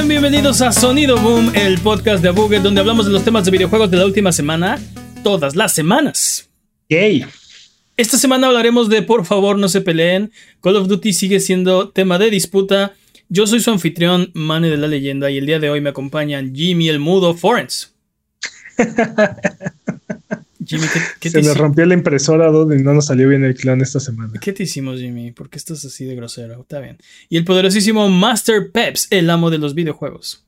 Sean bienvenidos a Sonido Boom, el podcast de Buget donde hablamos de los temas de videojuegos de la última semana, todas las semanas. Yay. Esta semana hablaremos de Por favor no se peleen. Call of Duty sigue siendo tema de disputa. Yo soy su anfitrión, Mane de la Leyenda, y el día de hoy me acompañan Jimmy el Mudo Forens. Jimmy, ¿qué, Se nos rompió la impresora donde no nos salió bien el clon esta semana. ¿Qué te hicimos, Jimmy? ¿Por qué estás así de grosero? Está bien. Y el poderosísimo Master Peps, el amo de los videojuegos.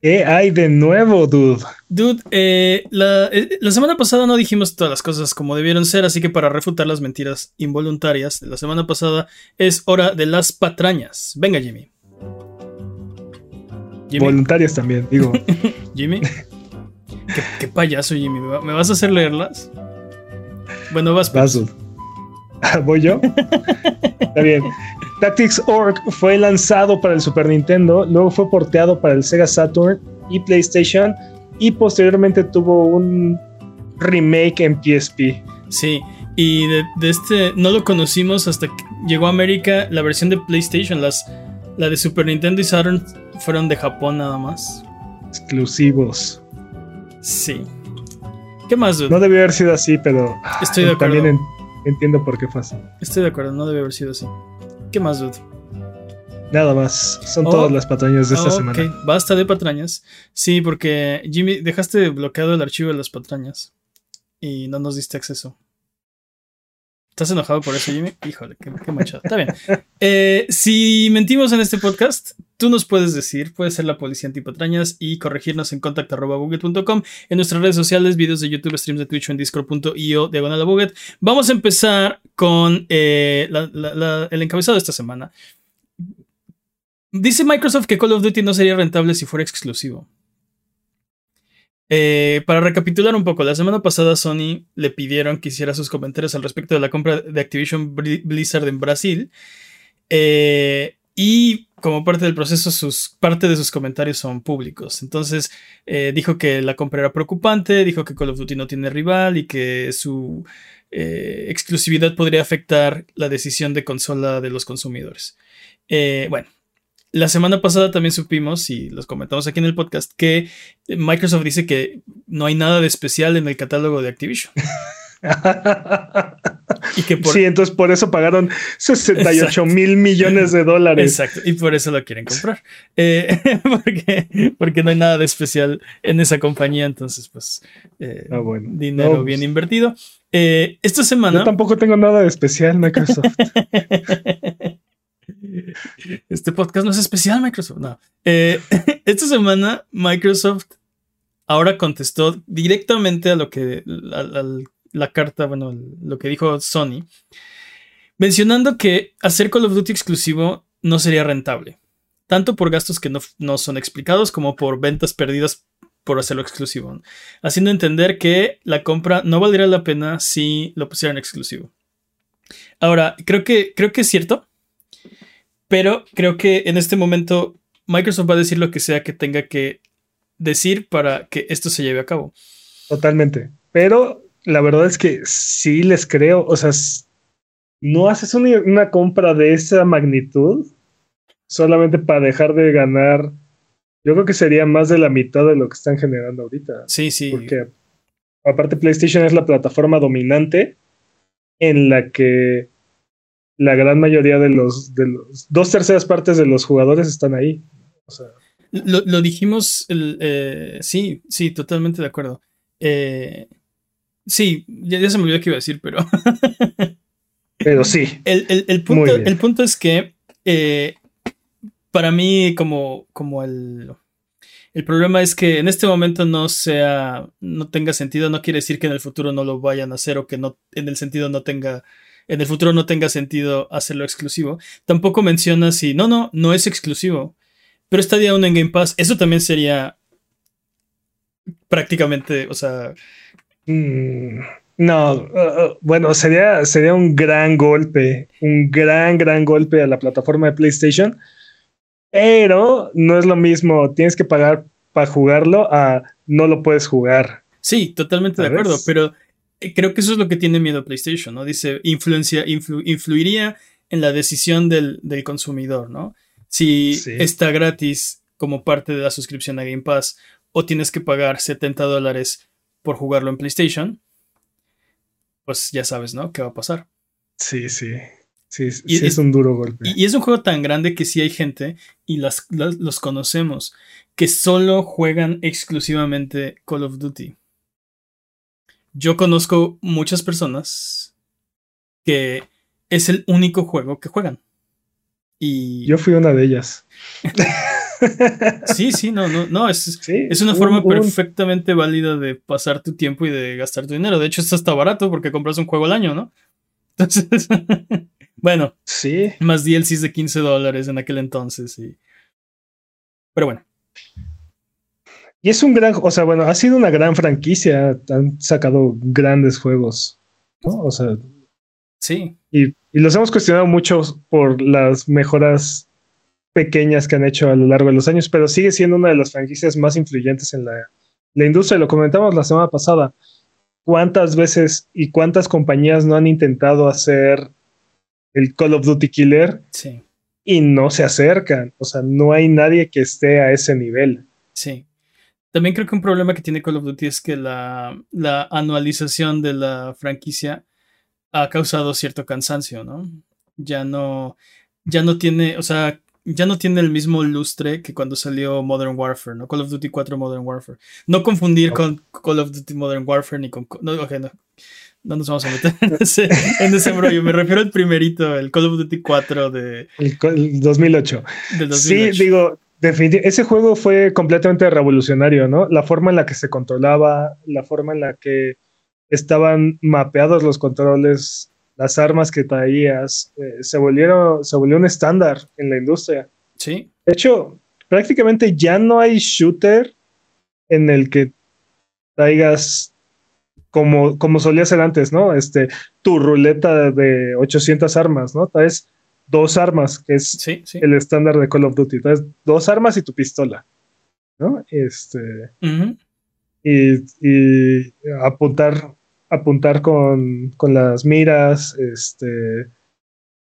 ¿Qué hay de nuevo, dude? Dude, eh, la, eh, la, semana pasada no dijimos todas las cosas como debieron ser, así que para refutar las mentiras involuntarias de la semana pasada es hora de las patrañas. Venga, Jimmy. Jimmy. Voluntarias también, digo. Jimmy. ¿Qué, payaso, Jimmy. ¿Me vas a hacer leerlas? Bueno, vas. Vas. ¿Voy yo? Está bien. Tactics Org fue lanzado para el Super Nintendo, luego fue porteado para el Sega Saturn y PlayStation y posteriormente tuvo un remake en PSP. Sí, y de, este no lo conocimos hasta que llegó a América la versión de PlayStation, las, la de Super Nintendo y Saturn fueron de Japón nada más. Exclusivos. Sí. ¿Qué más, No debió haber sido así, pero Estoy de acuerdo. también entiendo por qué fue así. Estoy de acuerdo, no debe haber sido así. ¿Qué más, dude? Nada más. Son todas las patrañas de esta semana. Ok, basta de patrañas. Sí, porque Jimmy, dejaste bloqueado el archivo de las patrañas y no nos diste acceso. ¿Estás enojado por eso, Jimmy? Híjole, qué, qué machado. Está bien. Eh, si mentimos en este podcast, tú nos puedes decir, puedes ser la policía antipatrañas y corregirnos en contact.buget.com, en nuestras redes sociales, videos de YouTube, streams de Twitch en discord.io diagonal a Buget. Vamos a empezar con eh, el encabezado de esta semana. Dice Microsoft que Call of Duty no sería rentable si fuera exclusivo. Eh, para recapitular un poco, la semana pasada Sony le pidieron que hiciera sus comentarios al respecto de la compra de Activision Blizzard en Brasil. Eh, y como parte del proceso, parte de sus comentarios son públicos. Entonces, eh, dijo que la compra era preocupante, dijo que Call of Duty no tiene rival y que su exclusividad podría afectar la decisión de consola de los consumidores. bueno, la semana pasada también supimos, y los comentamos aquí en el podcast, que Microsoft dice que no hay nada de especial en el catálogo de Activision. y que Sí, entonces por eso pagaron 68 mil millones de dólares. Exacto, y por eso lo quieren comprar. Eh, porque, no hay nada de especial en esa compañía, entonces pues eh, ah, dinero bien pues. invertido. Eh, esta semana... Yo tampoco tengo nada de especial, Microsoft. Este podcast no es especial, Microsoft. No. Eh, esta semana, Microsoft ahora contestó directamente a lo que la carta, bueno, lo que dijo Sony, mencionando que hacer Call of Duty exclusivo no sería rentable, tanto por gastos que no, no son explicados como por ventas perdidas por hacerlo exclusivo, haciendo entender que la compra no valdría la pena si lo pusieran exclusivo. Ahora, creo que, creo que es cierto. Pero creo que en este momento Microsoft va a decir lo que sea que tenga que decir para que esto se lleve a cabo. Totalmente. Pero la verdad es que sí les creo. O sea, no haces una, compra de esa magnitud solamente para dejar de ganar. Yo creo que sería más de la mitad de lo que están generando ahorita. Sí, sí. Porque aparte PlayStation es la plataforma dominante en la que la gran mayoría de los, de los dos terceras partes de los jugadores están ahí. lo, dijimos, eh, sí, sí, totalmente de acuerdo. Eh, sí, ya, se me olvidó qué iba a decir, pero... pero sí. El, punto, el punto, es que eh, para mí como, como el... El problema es que en este momento no sea, no tenga sentido, no quiere decir que en el futuro no lo vayan a hacer o que no, en el sentido no tenga en el futuro no tenga sentido hacerlo exclusivo. Tampoco menciona si, no, no, no es exclusivo, pero estaría aún en Game Pass. Eso también sería prácticamente, o sea... Mm, no, uh, uh, bueno, sería, sería un gran golpe, un gran, gran golpe a la plataforma de PlayStation, pero no es lo mismo, tienes que pagar para jugarlo a no lo puedes jugar. Sí, totalmente de acuerdo, pero creo que eso es lo que tiene miedo PlayStation, ¿no? Dice, influencia, influiría en la decisión del, consumidor, ¿no? Si está gratis como parte de la suscripción a Game Pass o tienes que pagar 70 dólares por jugarlo en PlayStation, pues ya sabes, ¿no? ¿Qué va a pasar? Sí, sí. Sí, es, un duro golpe. Y, es un juego tan grande que sí hay gente, y las, los conocemos, que solo juegan exclusivamente Call of Duty. Yo conozco muchas personas que es el único juego que juegan. Y... Yo fui una de ellas. sí, sí, no, no, no, es, es una forma perfectamente válida de pasar tu tiempo y de gastar tu dinero. De hecho, esto está barato porque compras un juego al año, ¿no? Entonces, bueno, sí. Más DLCs de 15 dólares en aquel entonces. Y... Pero bueno. Y es un gran, o sea, bueno, ha sido una gran franquicia. Han sacado grandes juegos. ¿no? O sea. Sí. Y, y los hemos cuestionado mucho por las mejoras pequeñas que han hecho a lo largo de los años, pero sigue siendo una de las franquicias más influyentes en la, la industria. Lo comentamos la semana pasada. ¿Cuántas veces y cuántas compañías no han intentado hacer el Call of Duty Killer. Sí. Y no se acercan. O sea, no hay nadie que esté a ese nivel. Sí. También creo que un problema que tiene Call of Duty es que la, la anualización de la franquicia ha causado cierto cansancio, ¿no? Ya no, ya no tiene, o sea, ya no tiene el mismo lustre que cuando salió Modern Warfare, ¿no? Call of Duty 4 Modern Warfare. No confundir con Call of Duty Modern Warfare ni con... No, okay, no no nos vamos a meter en ese, en Me refiero al primerito, el Call of Duty 4 de... El, 2008. Sí, digo, definitivamente, ese juego fue completamente revolucionario, ¿no? La forma en la que se controlaba, la forma en la que estaban mapeados los controles, las armas que traías, eh, se, volvieron, se volvió un estándar en la industria. Sí. De hecho, prácticamente ya no hay shooter en el que traigas como, como solía ser antes, ¿no? Este, tu ruleta de 800 armas, ¿no? Traes dos armas, que es el estándar de Call of Duty. Traes dos armas y tu pistola, ¿no? Este. y, apuntar, apuntar con, con las miras, este.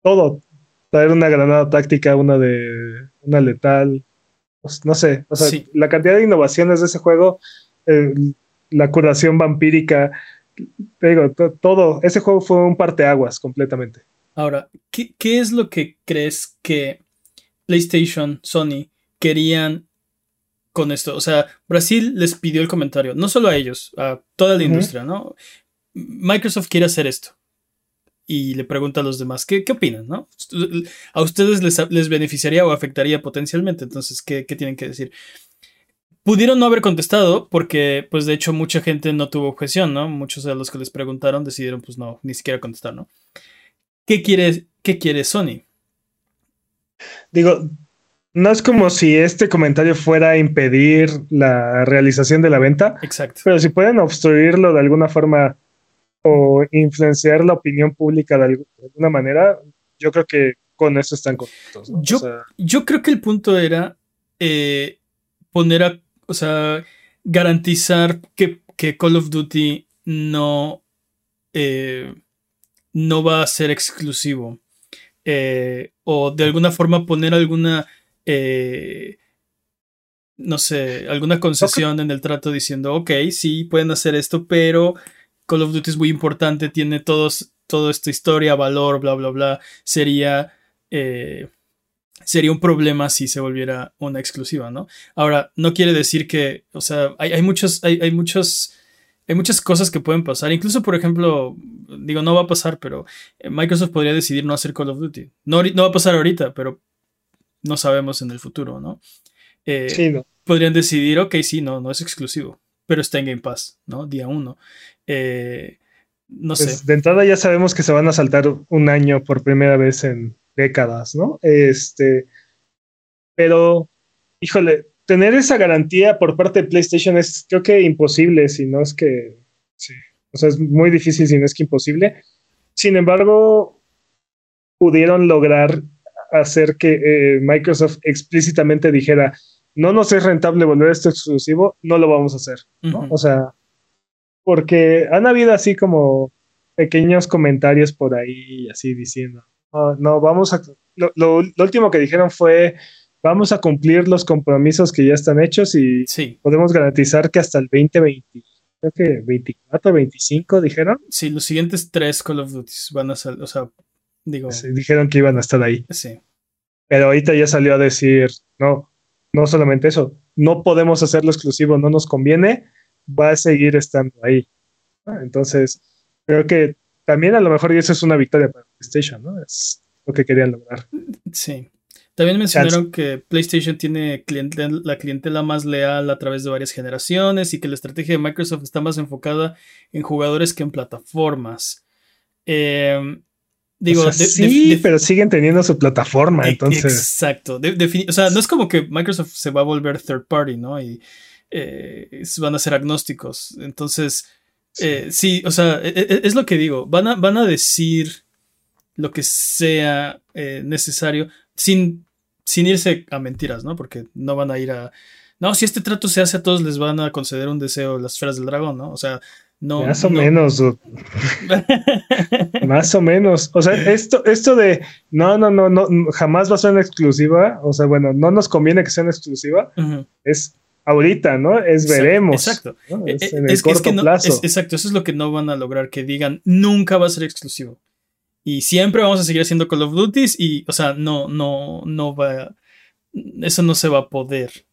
Todo. Traer una granada táctica, una de. una letal. Pues, no sé. O sea, la cantidad de innovaciones de ese juego. Eh, la curación vampírica. digo, todo. Ese juego fue un parteaguas completamente. Ahora, ¿qué, es lo que crees que PlayStation, Sony querían con esto? O sea, Brasil les pidió el comentario, no solo a ellos, a toda la industria, ¿no? Microsoft quiere hacer esto. Y le pregunta a los demás, ¿qué, qué opinan? ¿no? A ustedes les, les, beneficiaría o afectaría potencialmente, entonces, ¿qué, ¿qué tienen que decir? Pudieron no haber contestado porque, pues de hecho, mucha gente no tuvo objeción, ¿no? Muchos de los que les preguntaron decidieron, pues no, ni siquiera contestar, ¿no? ¿Qué quiere, qué quiere Sony? Digo, no es como si este comentario fuera a impedir la realización de la venta. Exacto. Pero si pueden obstruirlo de alguna forma o influenciar la opinión pública de, alguna manera, yo creo que con eso están contentos. Yo, yo creo que el punto era eh, poner a o sea, garantizar que, Call of Duty no, eh, no va a ser exclusivo. Eh, o de alguna forma poner alguna, eh, no sé, alguna concesión en el trato diciendo, ok, sí, pueden hacer esto, pero Call of Duty es muy importante, tiene todos, toda esta historia, valor, bla, bla, bla. Sería sería un problema si se volviera una exclusiva, ¿no? Ahora, no quiere decir que, o sea, hay, muchos, hay, hay, muchos, hay muchas cosas que pueden pasar. Incluso, por ejemplo, digo, no va a pasar, pero eh, Microsoft podría decidir no hacer Call of Duty. No, no va a pasar ahorita, pero no sabemos en el futuro, ¿no? Eh, sí, no. Podrían decidir, ok, sí, no, no es exclusivo, pero está en Game Pass, ¿no? Día uno. Eh, no pues, sé. De entrada ya sabemos que se van a saltar un año por primera vez en décadas, ¿no? Este, pero, híjole, tener esa garantía por parte de PlayStation es creo que imposible, si no es que, sí, o sea, es muy difícil si no es que imposible. Sin embargo, pudieron lograr hacer que eh, Microsoft explícitamente dijera, no nos es rentable volver esto exclusivo, no lo vamos a hacer, ¿no? O sea, porque han habido así como pequeños comentarios por ahí, así diciendo, no, vamos a, lo, último que dijeron fue, vamos a cumplir los compromisos que ya están hechos y podemos garantizar que hasta el 2020, creo que 24, 25 dijeron. Sí, los siguientes tres Call of Duty van a ser, o sea, digo. dijeron que iban a estar ahí. Sí. Pero ahorita ya salió a decir, no, no solamente eso, no podemos hacerlo exclusivo, no nos conviene, va a seguir estando ahí. Entonces, creo que también a lo mejor eso es una victoria para PlayStation, ¿no? Es lo que querían lograr. Sí. También mencionaron que PlayStation tiene la clientela más leal a través de varias generaciones y que la estrategia de Microsoft está más enfocada en jugadores que en plataformas. Em, digo, sí, pero siguen teniendo su plataforma, e-, entonces. Exacto. o sea, no es como que Microsoft se va a volver third party, ¿no? Y eh, van a ser agnósticos. Entonces, eh, sí, o sea, e, e, es, lo que digo. Van a, van a decir lo que sea eh, necesario sin, sin irse a mentiras, ¿no? Porque no van a ir a. No, si este trato se hace a todos, les van a conceder un deseo las esferas del dragón, ¿no? O sea, no. Más o menos. Más o menos. O sea, esto, esto de no, no, no, no, jamás va a ser una exclusiva. O sea, bueno, no nos conviene que sea una exclusiva. Es ahorita, ¿no? Es veremos. Exacto. Es, en el corto plazo. exacto, eso es lo que no van a lograr, que digan nunca va a ser exclusivo. Y siempre vamos a seguir haciendo Call of Duty y, o sea, no, no, no va, eso no se va a poder.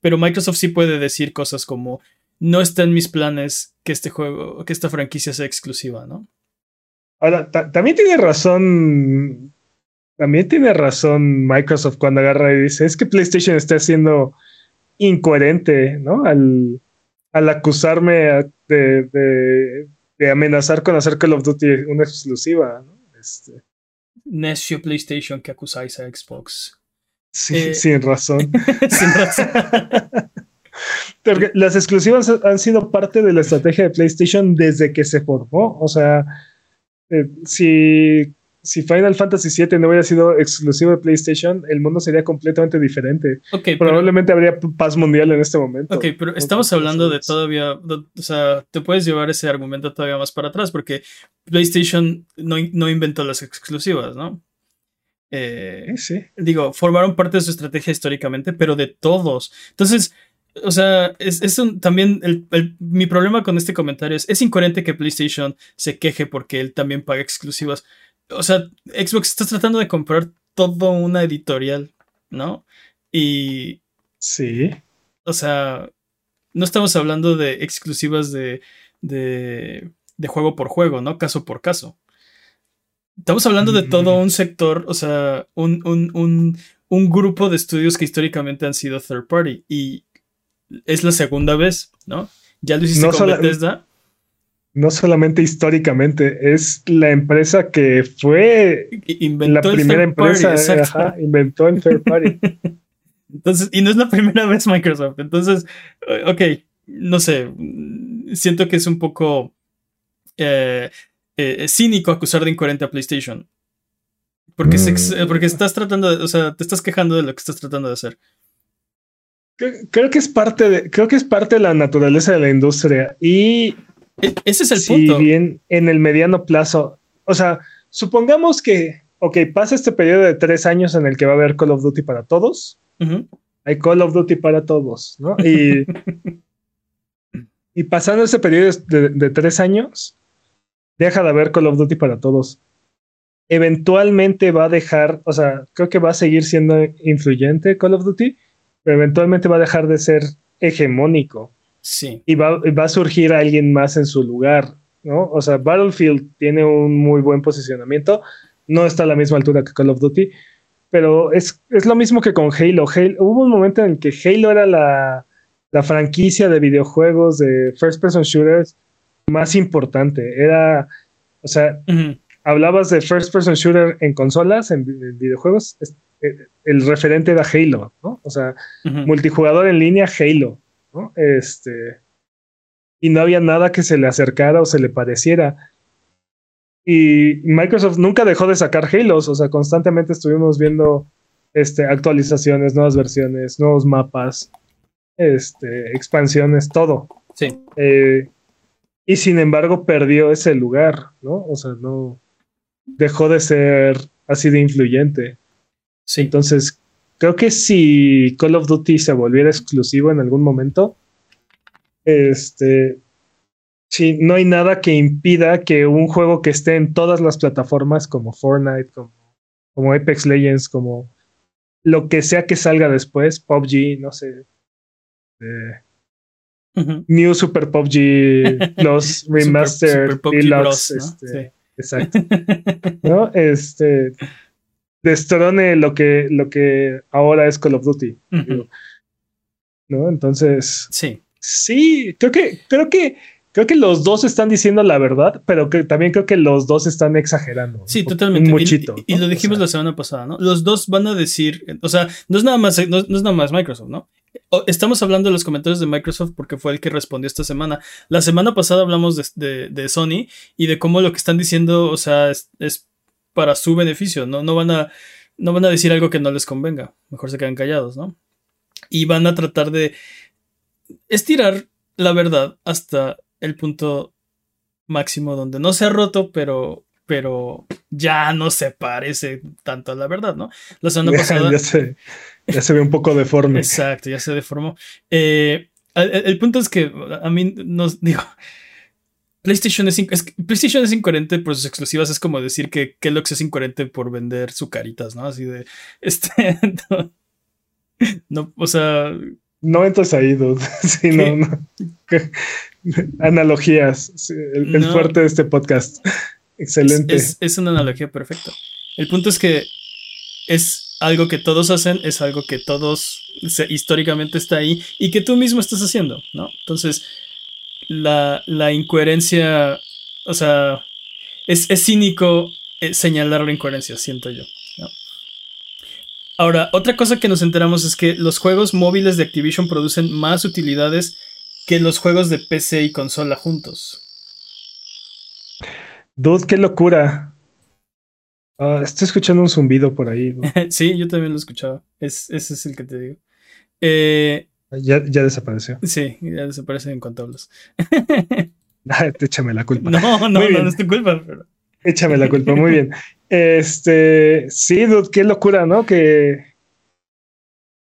Pero Microsoft sí puede decir cosas como, no está en mis planes que este juego, que esta franquicia sea exclusiva, ¿no? Ahora, también tiene razón, también tiene razón Microsoft cuando agarra y dice, es que PlayStation está haciendo incoherente, ¿no? Al, al acusarme de, amenazar con hacer Call of Duty una exclusiva, ¿no? Este. Necio PlayStation que acusáis a Xbox. Sí, eh, sin razón. sin razón. Porque las exclusivas han sido parte de la estrategia de PlayStation desde que se formó. O sea, eh, si si Final Fantasy VII no hubiera sido exclusivo de PlayStation, el mundo sería completamente diferente. Probablemente habría paz mundial en este momento. Ok, pero estamos hablando de todavía, o sea, te puedes llevar ese argumento todavía más para atrás porque PlayStation no, inventó las exclusivas, ¿no? Eh, sí. Digo, formaron parte de su estrategia históricamente, pero de todos. Entonces, o sea, es, también mi problema con este comentario es, es incoherente que PlayStation se queje porque él también paga exclusivas o sea, Xbox está tratando de comprar todo una editorial, ¿no? Y... Sí. O sea, no estamos hablando de exclusivas de, de, de juego por juego, ¿no? Caso por caso. Estamos hablando de todo un sector, o sea, un, un, un, un, grupo de estudios que históricamente han sido third party. Y es la segunda vez, ¿no? Ya lo hiciste con Bethesda no solamente históricamente, es la empresa que fue la primera empresa, que inventó el third party. Entonces, y no es la primera vez Microsoft. Entonces, ok, no sé, siento que es un poco eh, eh, cínico acusar de incoherente a PlayStation. Porque, mm. porque estás tratando de, o sea, te estás quejando de lo que estás tratando de hacer. Creo que es parte de, creo que es parte de la naturaleza de la industria. Y ese es el punto. Si bien en el mediano plazo, o sea, supongamos que, ok, pasa este periodo de tres años en el que va a haber Call of Duty para todos. Hay Call of Duty para todos, ¿no? Y, y pasando ese periodo de, tres años, deja de haber Call of Duty para todos. Eventualmente va a dejar, o sea, creo que va a seguir siendo influyente Call of Duty, pero eventualmente va a dejar de ser hegemónico. Sí. Y va, a surgir alguien más en su lugar, ¿no? O sea, Battlefield tiene un muy buen posicionamiento, no está a la misma altura que Call of Duty, pero es, lo mismo que con Halo. Halo. Hubo un momento en el que Halo era la, franquicia de videojuegos de first person shooters más importante. Era, o sea, hablabas de first person shooter en consolas, en, videojuegos, eh, el referente era Halo, ¿no? O sea, multijugador en línea, Halo. Este, y no había nada que se le acercara o se le pareciera. Y Microsoft nunca dejó de sacar Halos, o sea, constantemente estuvimos viendo este, actualizaciones, nuevas versiones, nuevos mapas, este, expansiones, todo. Sí. Eh, y sin embargo perdió ese lugar, ¿no? O sea, no dejó de ser así de influyente. Sí. Entonces, creo que si Call of Duty se volviera exclusivo en algún momento, este, sí, no hay nada que impida que un juego que esté en todas las plataformas como Fortnite, como, como Apex Legends, como lo que sea que salga después, PUBG, no sé. eh. New Super PUBG Plus Remastered Super PUBG Deluxe, Bros, ¿no? este, exacto. ¿no? Este destrone lo que, lo que ahora es Call of Duty. Digo, ¿No? Entonces, Sí. sí, creo que, creo que, creo que los dos están diciendo la verdad, pero que también creo que los dos están exagerando. Sí, totalmente. Muchito. Y, y ¿no? lo O dijimos sea, la semana pasada, ¿no? Los dos van a decir, o sea, no es nada más, no, no es nada más Microsoft, ¿no? Estamos hablando de los comentarios de Microsoft porque fue el que respondió esta semana. La semana pasada hablamos de, de- de Sony y de cómo lo que están diciendo, o sea, es, es para su beneficio, ¿no? No van a, no van a decir algo que no les convenga. Mejor se quedan callados, ¿no? Y van a tratar de estirar la verdad hasta el punto máximo donde no se ha roto, pero, pero ya no se parece tanto a la verdad, ¿no? La semana pasada. ya, se, ya se ve un poco deforme. Exacto, ya se deformó. Eh, el, el punto es que a mí nos digo. PlayStation es, es PlayStation es incoherente por sus exclusivas. Es como decir que Kellogg's es incoherente por vender su caritas, ¿no? Así de. Este. No, no, o sea. No entres ahí, dude. Sí, Analogías. sí, el, el No. fuerte de este podcast. Excelente. Es, es una analogía perfecta. El punto es que es algo que todos hacen, es algo que todos se- históricamente está ahí y que tú mismo estás haciendo, ¿no? Entonces, la, la incoherencia, o sea, es, es cínico eh, señalar la incoherencia, siento yo. ¿no? Ahora, otra cosa que nos enteramos es que los juegos móviles de Activision producen más utilidades que los juegos de PC y consola juntos. Dude, qué locura. Ah, estoy escuchando un zumbido por ahí. sí, yo también lo escuchaba. Es, ese es el que te digo. Eh, Ya, ya desapareció. sí, ya desaparece en cuanto hablas. Échame la culpa. No, no, no, no es tu culpa. Pero... Échame la culpa, muy bien. Este, sí, dude, qué locura, ¿no? Que,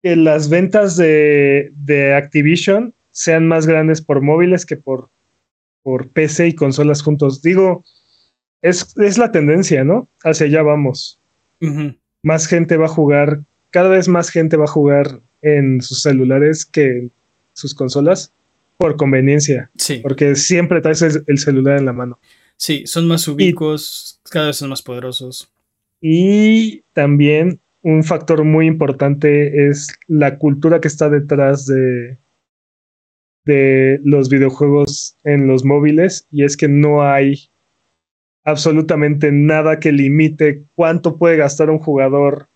que las ventas de, de Activision sean más grandes por móviles que por, por PC y consolas juntos. Digo, es, es la tendencia, ¿no? Hacia allá vamos. Más gente va a jugar, cada vez más gente va a jugar en sus celulares que en sus consolas por conveniencia, Sí, porque siempre traes el- el celular en la mano. sí, son más ubicuos, cada vez son más poderosos. Y también un factor muy importante es la cultura que está detrás de, de los videojuegos en los móviles y es que no hay absolutamente nada que limite cuánto puede gastar un jugador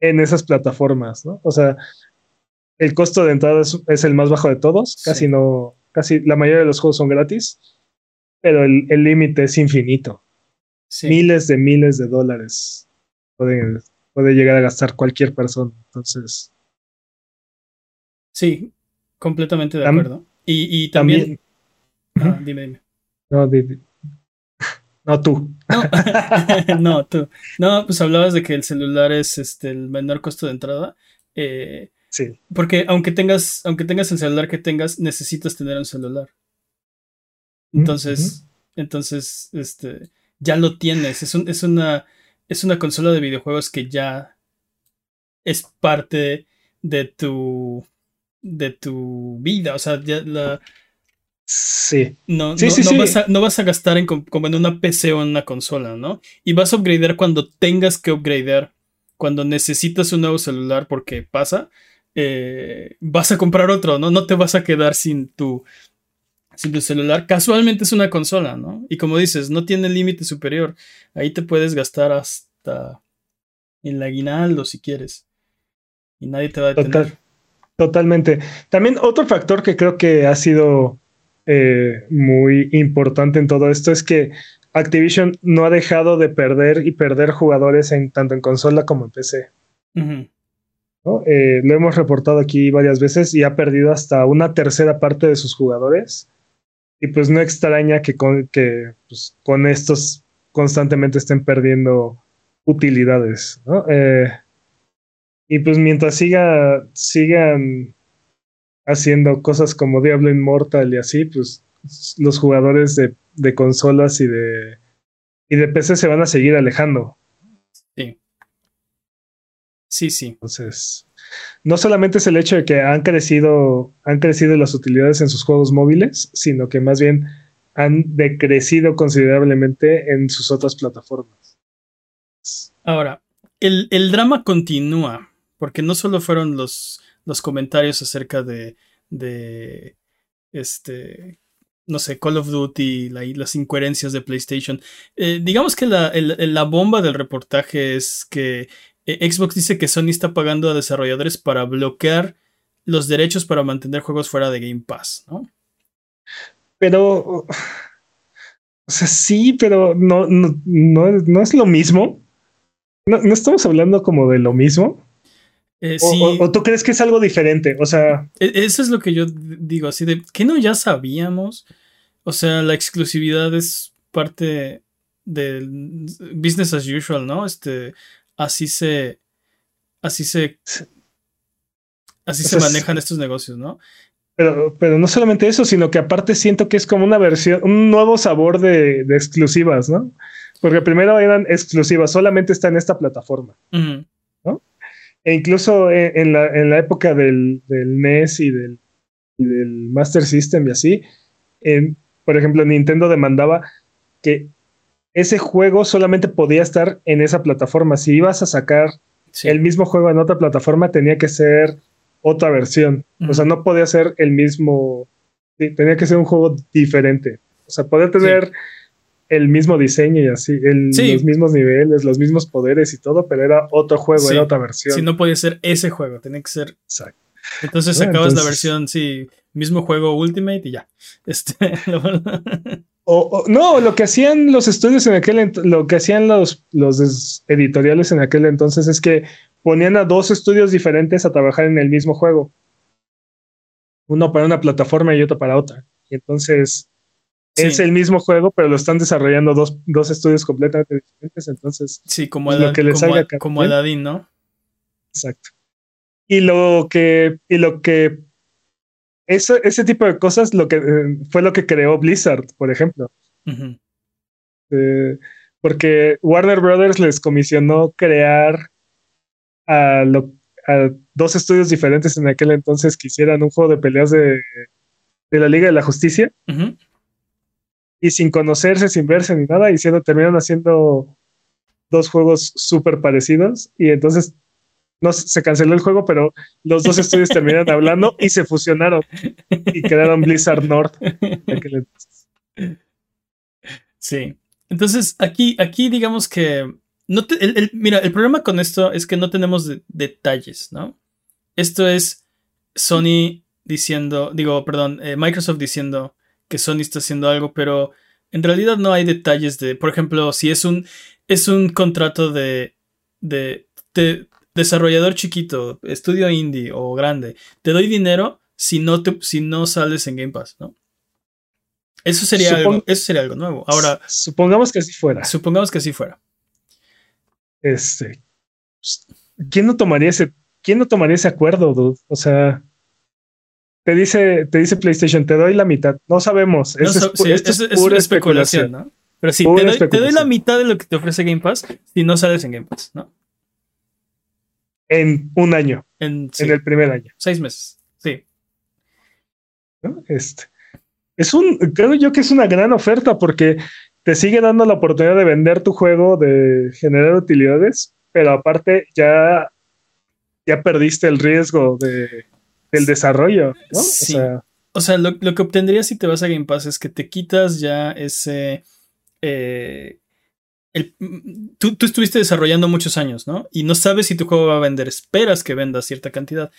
en esas plataformas, ¿no? O sea, el costo de entrada es, es el más bajo de todos, Sí. casi no, casi la mayoría de los juegos son gratis, pero el límite es infinito Sí, miles de miles de dólares puede, puede llegar a gastar cualquier persona. Entonces, sí, completamente de acuerdo. Y, y también. también. Ah, dime, dime. No, di- di- no tú. No, no, tú. No, pues hablabas de que el celular es este, el menor costo de entrada. Eh, Sí, Porque aunque tengas, aunque tengas el celular que tengas, necesitas tener un celular. Entonces, entonces, este, ya lo tienes. Es, un- es una, es una consola de videojuegos que ya es parte de tu, de tu vida. O sea, ya la, sí, no, Sí, no, sí, no sí. Vas a, no vas a gastar en, com- como en una PC o en una consola, ¿no? Y vas a upgradear cuando tengas que upgradear. Cuando necesitas un nuevo celular porque pasa, eh, vas a comprar otro, ¿no? No te vas a quedar sin tu, sin tu celular. Casualmente es una consola, ¿no? Y como dices, no tiene límite superior. Ahí te puedes gastar hasta el aguinaldo si quieres. Y nadie te va a detener. total, totalmente. También otro factor que creo que ha sido eh, muy importante en todo esto es que Activision no ha dejado de perder y perder jugadores en tanto en consola como en PC. Eh, lo hemos reportado aquí varias veces y ha perdido hasta una tercera parte de sus jugadores. Y pues no extraña que con, que, pues, con estos constantemente estén perdiendo utilidades. Eh, y pues mientras siga, sigan haciendo cosas como Diablo Immortal y así, pues los jugadores de, de consolas y de, y de PC se van a seguir alejando. Sí. Sí. Entonces, no solamente es el hecho de que han crecido, han crecido las utilidades en sus juegos móviles, sino que más bien han decrecido considerablemente en sus otras plataformas. Ahora, el, el drama continúa, porque no solo fueron los, los comentarios acerca de, de este, no sé, Call of Duty, las incoherencias de PlayStation. Eh, digamos que la, la, bomba del reportaje es que Xbox dice que Sony está pagando a desarrolladores para bloquear los derechos para mantener juegos fuera de Game Pass, ¿no? Pero, o sea, sí, pero no, no, no, es lo mismo. No, estamos hablando como de lo mismo. Eh, o, tú crees que es algo diferente? O sea. E, eso es lo que yo digo, así de que no ya sabíamos. O sea, la exclusividad es parte del business as usual, ¿no? Este, así se. Así se. Así se manejan estos negocios, ¿no? Pero, pero no solamente eso, sino que aparte siento que es como una versión, un nuevo sabor de, exclusivas, ¿no? Porque primero eran exclusivas, solamente está en esta plataforma, ¿no? E incluso en, la, en la, época del, del NES y del, y del, Master System y así, en, por ejemplo, Nintendo demandaba que ese juego solamente podía estar en esa plataforma. Si ibas a sacar el mismo juego en otra plataforma, tenía que ser otra versión. O sea, no podía ser el mismo. tenía que ser un juego diferente. O sea, podía tener el mismo diseño y así, los mismos niveles, los mismos poderes y todo, pero era otro juego, era otra versión. Sí, no podía ser ese juego, tenía que ser. Exacto. Entonces sacabas la versión, sí, mismo juego Ultimate y ya. Este, o, no, lo que hacían los estudios en aquel lo que hacían los, los editoriales en aquel entonces es que ponían a dos estudios diferentes a trabajar en el mismo juego. Uno para una plataforma y otro para otra. Y entonces es el mismo juego, pero lo están desarrollando dos, dos estudios completamente diferentes. Entonces, sí, como, lo que les como, como Aladdin, ¿no? Exacto. Y lo que, y lo que eso, ese tipo de cosas lo que, eh, fue lo que creó Blizzard, por ejemplo. Eh, porque Warner Brothers les comisionó crear a, dos estudios diferentes en aquel entonces que hicieran un juego de peleas de, la Liga de la Justicia. Y sin conocerse, sin verse ni nada, hicieron, terminaron haciendo dos juegos súper parecidos. Y entonces no se canceló el juego, pero los dos estudios terminaron hablando y se fusionaron y quedaron Blizzard North. Sí. Entonces, aquí, aquí digamos que no mira, el problema con esto es que no tenemos detalles, ¿no? Esto es Sony diciendo, digo, perdón, eh, Microsoft diciendo que Sony está haciendo algo, pero en realidad no hay detalles de, por ejemplo, si es un, es un contrato de, de, desarrollador chiquito, estudio indie o grande, te doy dinero si no, te, si no sales en Game Pass, ¿no? Eso sería, algo, eso sería algo nuevo. Ahora, supongamos que así fuera. Supongamos que así fuera. Este, ¿quién no tomaría ese, quién no tomaría ese acuerdo, dude? O sea, te dice, te dice PlayStation, te doy la mitad. No sabemos. es, pura especulación, ¿no? Pero sí, te doy, te doy, la mitad de lo que te ofrece Game Pass si no sales en Game Pass, ¿no? En un año. En, el primer año. Seis meses. Sí. Este, es un, creo yo que es una gran oferta porque te sigue dando la oportunidad de vender tu juego, de generar utilidades, pero aparte ya, ya perdiste el riesgo de, del desarrollo. Sí. O sea, lo, que obtendrías si te vas a Game Pass es que te quitas ya ese eh, tú, estuviste desarrollando muchos años, ¿no? Y no sabes si tu juego va a vender, esperas que venda cierta cantidad.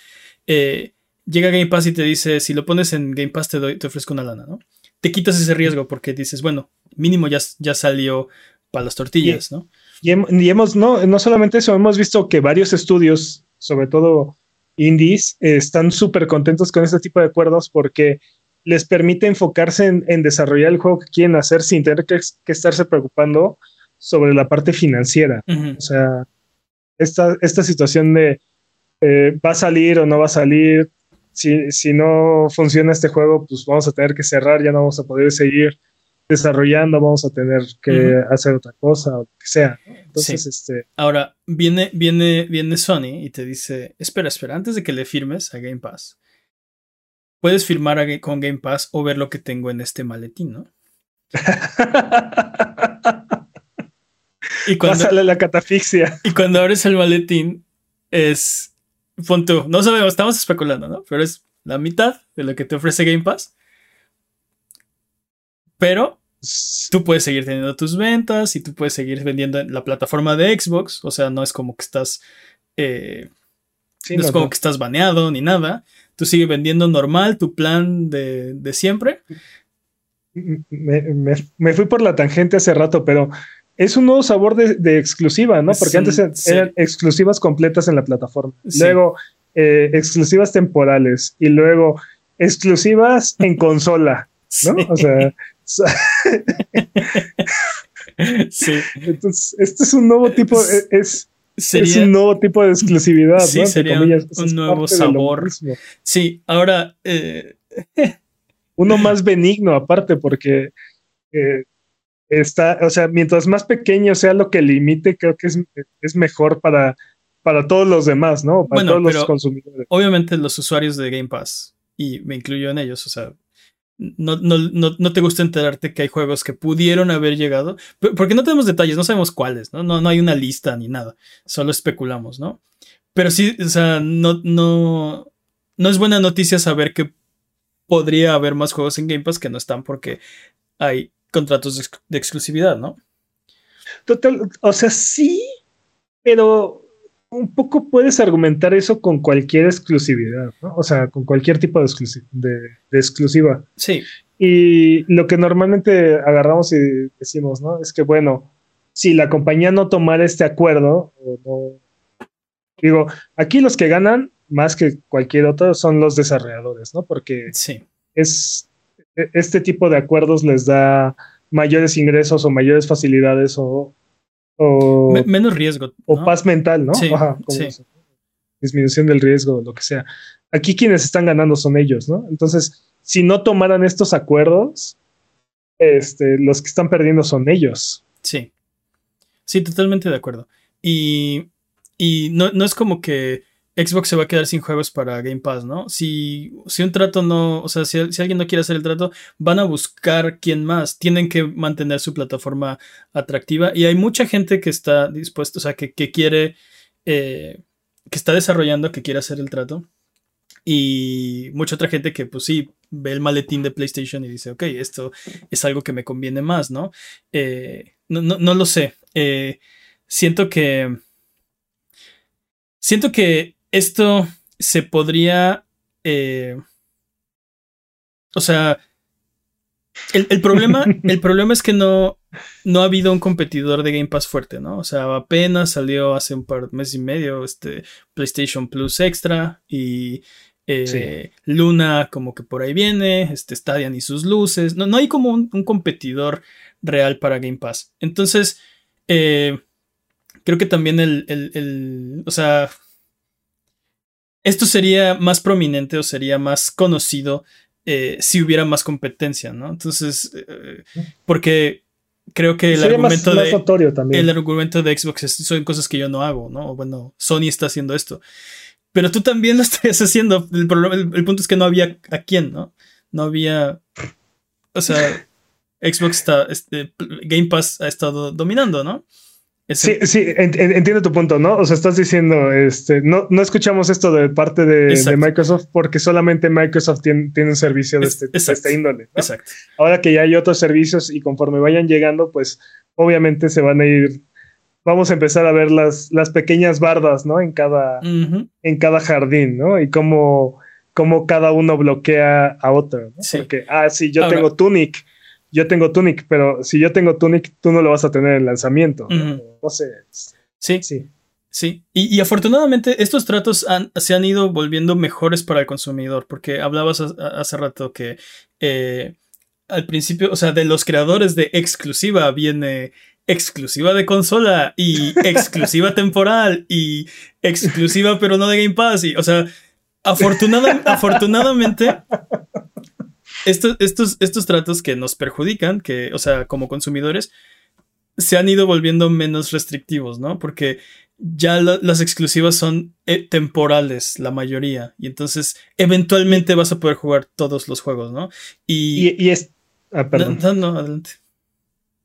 Eh, llega Game Pass y te dice, si lo pones en Game Pass te, doy, te ofrezco una lana, ¿no? Te quitas ese riesgo porque dices, bueno, mínimo ya, ya salió para las tortillas, ¿no? Y, hemos, no, no solamente eso, hemos visto que varios estudios, sobre todo indies, están súper contentos con este tipo de acuerdos porque les permite enfocarse en, desarrollar el juego que quieren hacer sin tener que estarse preocupando sobre la parte financiera. O sea, esta, esta situación de eh, va a salir o no va a salir, si, si, no funciona este juego, pues vamos a tener que cerrar, ya no vamos a poder seguir desarrollando, vamos a tener que hacer otra cosa o lo que sea. Entonces, este. Ahora, viene, viene, viene Sony y te dice: Espera, espera, antes de que le firmes a Game Pass, puedes firmar con Game Pass o ver lo que tengo en este maletín, ¿no? y cuando sale la catafixia. Y cuando abres el maletín, es. Punto. No sabemos, estamos especulando, ¿no? Pero es la mitad de lo que te ofrece Game Pass. Pero tú puedes seguir teniendo tus ventas y tú puedes seguir vendiendo en la plataforma de Xbox. O sea, no es como que estás. Eh, no, es como que estás baneado ni nada. Tú sigues vendiendo normal tu plan de, siempre. Me, fui por la tangente hace rato, pero es un nuevo sabor de, exclusiva, ¿no? Porque antes eran exclusivas completas en la plataforma. Luego, eh, exclusivas temporales. Y luego, exclusivas en consola. ¿no? O sea, sí. Entonces, este es un nuevo tipo, es, es un nuevo tipo de exclusividad, sí, ¿no? Sería un nuevo sabor. Sí, ahora. Eh, Uno más benigno, aparte, porque eh, está, o sea, mientras más pequeño sea lo que limite, creo que es, es mejor para, para todos los demás, ¿no? Para todos los consumidores. Obviamente, los usuarios de Game Pass, y me incluyo en ellos, o sea, no, no, no, te gusta enterarte que hay juegos que pudieron haber llegado, porque no tenemos detalles, no sabemos cuáles, ¿no? No, no hay una lista ni nada, solo especulamos, ¿no? Pero sí, o sea, no, no, no es buena noticia saber que podría haber más juegos en Game Pass que no están porque hay contratos de, de exclusividad, ¿no? Total, o sea, sí, pero un poco puedes argumentar eso con cualquier exclusividad, ¿no? O sea, con cualquier tipo de, de, exclusiva. Sí. Y lo que normalmente agarramos y decimos, ¿no? Es que, bueno, si la compañía no tomara este acuerdo, digo, aquí los que ganan más que cualquier otro son los desarrolladores, ¿no? Porque sí. es este tipo de acuerdos les da mayores ingresos o mayores facilidades o o, menos riesgo. O paz mental, ¿no? Disminución del riesgo, lo que sea. Aquí quienes están ganando son ellos, ¿no? Entonces, si no tomaran estos acuerdos, este, los que están perdiendo son ellos. Sí. Sí, totalmente de acuerdo. Y, y no, no es como que Xbox se va a quedar sin juegos para Game Pass, ¿no? Si, si un trato no, o sea, si, alguien no quiere hacer el trato, van a buscar quién más. Tienen que mantener su plataforma atractiva y hay mucha gente que está dispuesta, o sea, que, quiere, eh, que está desarrollando, que quiere hacer el trato. Y mucha otra gente que, pues sí, ve el maletín de PlayStation y dice, ok, esto es algo que me conviene más, ¿no? Eh, no, no, lo sé. Eh, siento que... Siento que esto se podría... Eh, o sea, el, problema, el problema es que no, no ha habido un competidor de Game Pass fuerte, ¿no? O sea, apenas salió hace un par de meses y medio este PlayStation Plus Extra y eh, Luna como que por ahí viene, este Stadia y sus luces. No, no hay como un, competidor real para Game Pass. Entonces, eh, creo que también el, el, o sea, esto sería más prominente o sería más conocido eh, si hubiera más competencia, ¿no? Entonces, eh, porque creo que el argumento de el argumento de Xbox son cosas que yo no hago, ¿no? Bueno, Sony está haciendo esto. Pero tú también lo estás haciendo. El, el, punto es que no había a quién, ¿no? No había. O sea, Xbox está. Este, Game Pass ha estado dominando, ¿no? Sí, sí, entiendo tu punto, ¿no? O sea, estás diciendo, este, no, no escuchamos esto de parte de, Microsoft porque solamente Microsoft tiene, un servicio de este, este índole. Exacto. Ahora que ya hay otros servicios y conforme vayan llegando, pues obviamente se van a ir, vamos a empezar a ver las, las pequeñas bardas, ¿no? En cada, en cada jardín, ¿no? Y cómo, cómo cada uno bloquea a otro, ¿no? Porque, ah, sí, yo tengo Tunic yo tengo Tunic, pero si yo tengo Tunic, tú no lo vas a tener en lanzamiento. No sé. Sí. Sí. Sí, y, afortunadamente estos tratos se han ido volviendo mejores para el consumidor, porque hablabas hace rato que eh, al principio, o sea, de los creadores de exclusiva viene exclusiva de consola y exclusiva temporal y exclusiva pero no de Game Pass. Y, o sea, afortunadamente, estos, estos, estos tratos que nos perjudican, que, o sea, como consumidores, se han ido volviendo menos restrictivos, ¿no? Porque ya las exclusivas son eh, temporales, la mayoría. Y entonces, eventualmente vas a poder jugar todos los juegos, ¿no? Y, y, es. Ah, perdón. No, adelante.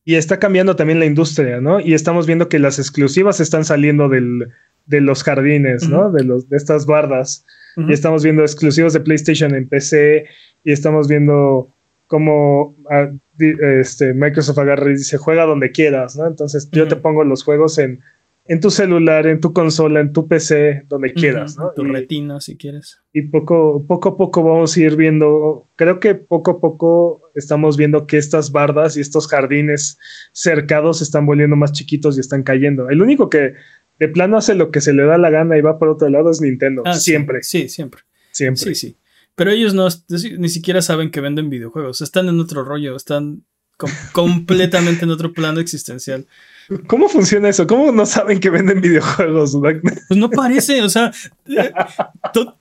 Y está cambiando también la industria, ¿no? Y estamos viendo que las exclusivas están saliendo del, de los jardines, ¿no? De, los, de estas bardas. Y estamos viendo exclusivos de PlayStation en PC. Y estamos viendo cómo ah, este, Microsoft agarra y dice, juega donde quieras, ¿no? Entonces yo te pongo los juegos en en tu celular, en tu consola, en tu PC, donde quieras, ¿no? Tu retina, si quieres. Y poco, poco a poco vamos a ir viendo, creo que poco a poco estamos viendo que estas bardas y estos jardines cercados están volviendo más chiquitos y están cayendo. El único que de plano hace lo que se le da la gana y va por otro lado es Nintendo, ah, siempre. Sí, siempre. Siempre. Sí, sí. Pero ellos no, ni siquiera saben que venden videojuegos, están en otro rollo, están completamente en otro plano existencial. ¿Cómo funciona eso? ¿Cómo no saben que venden videojuegos? Pues no parece, o sea, eh,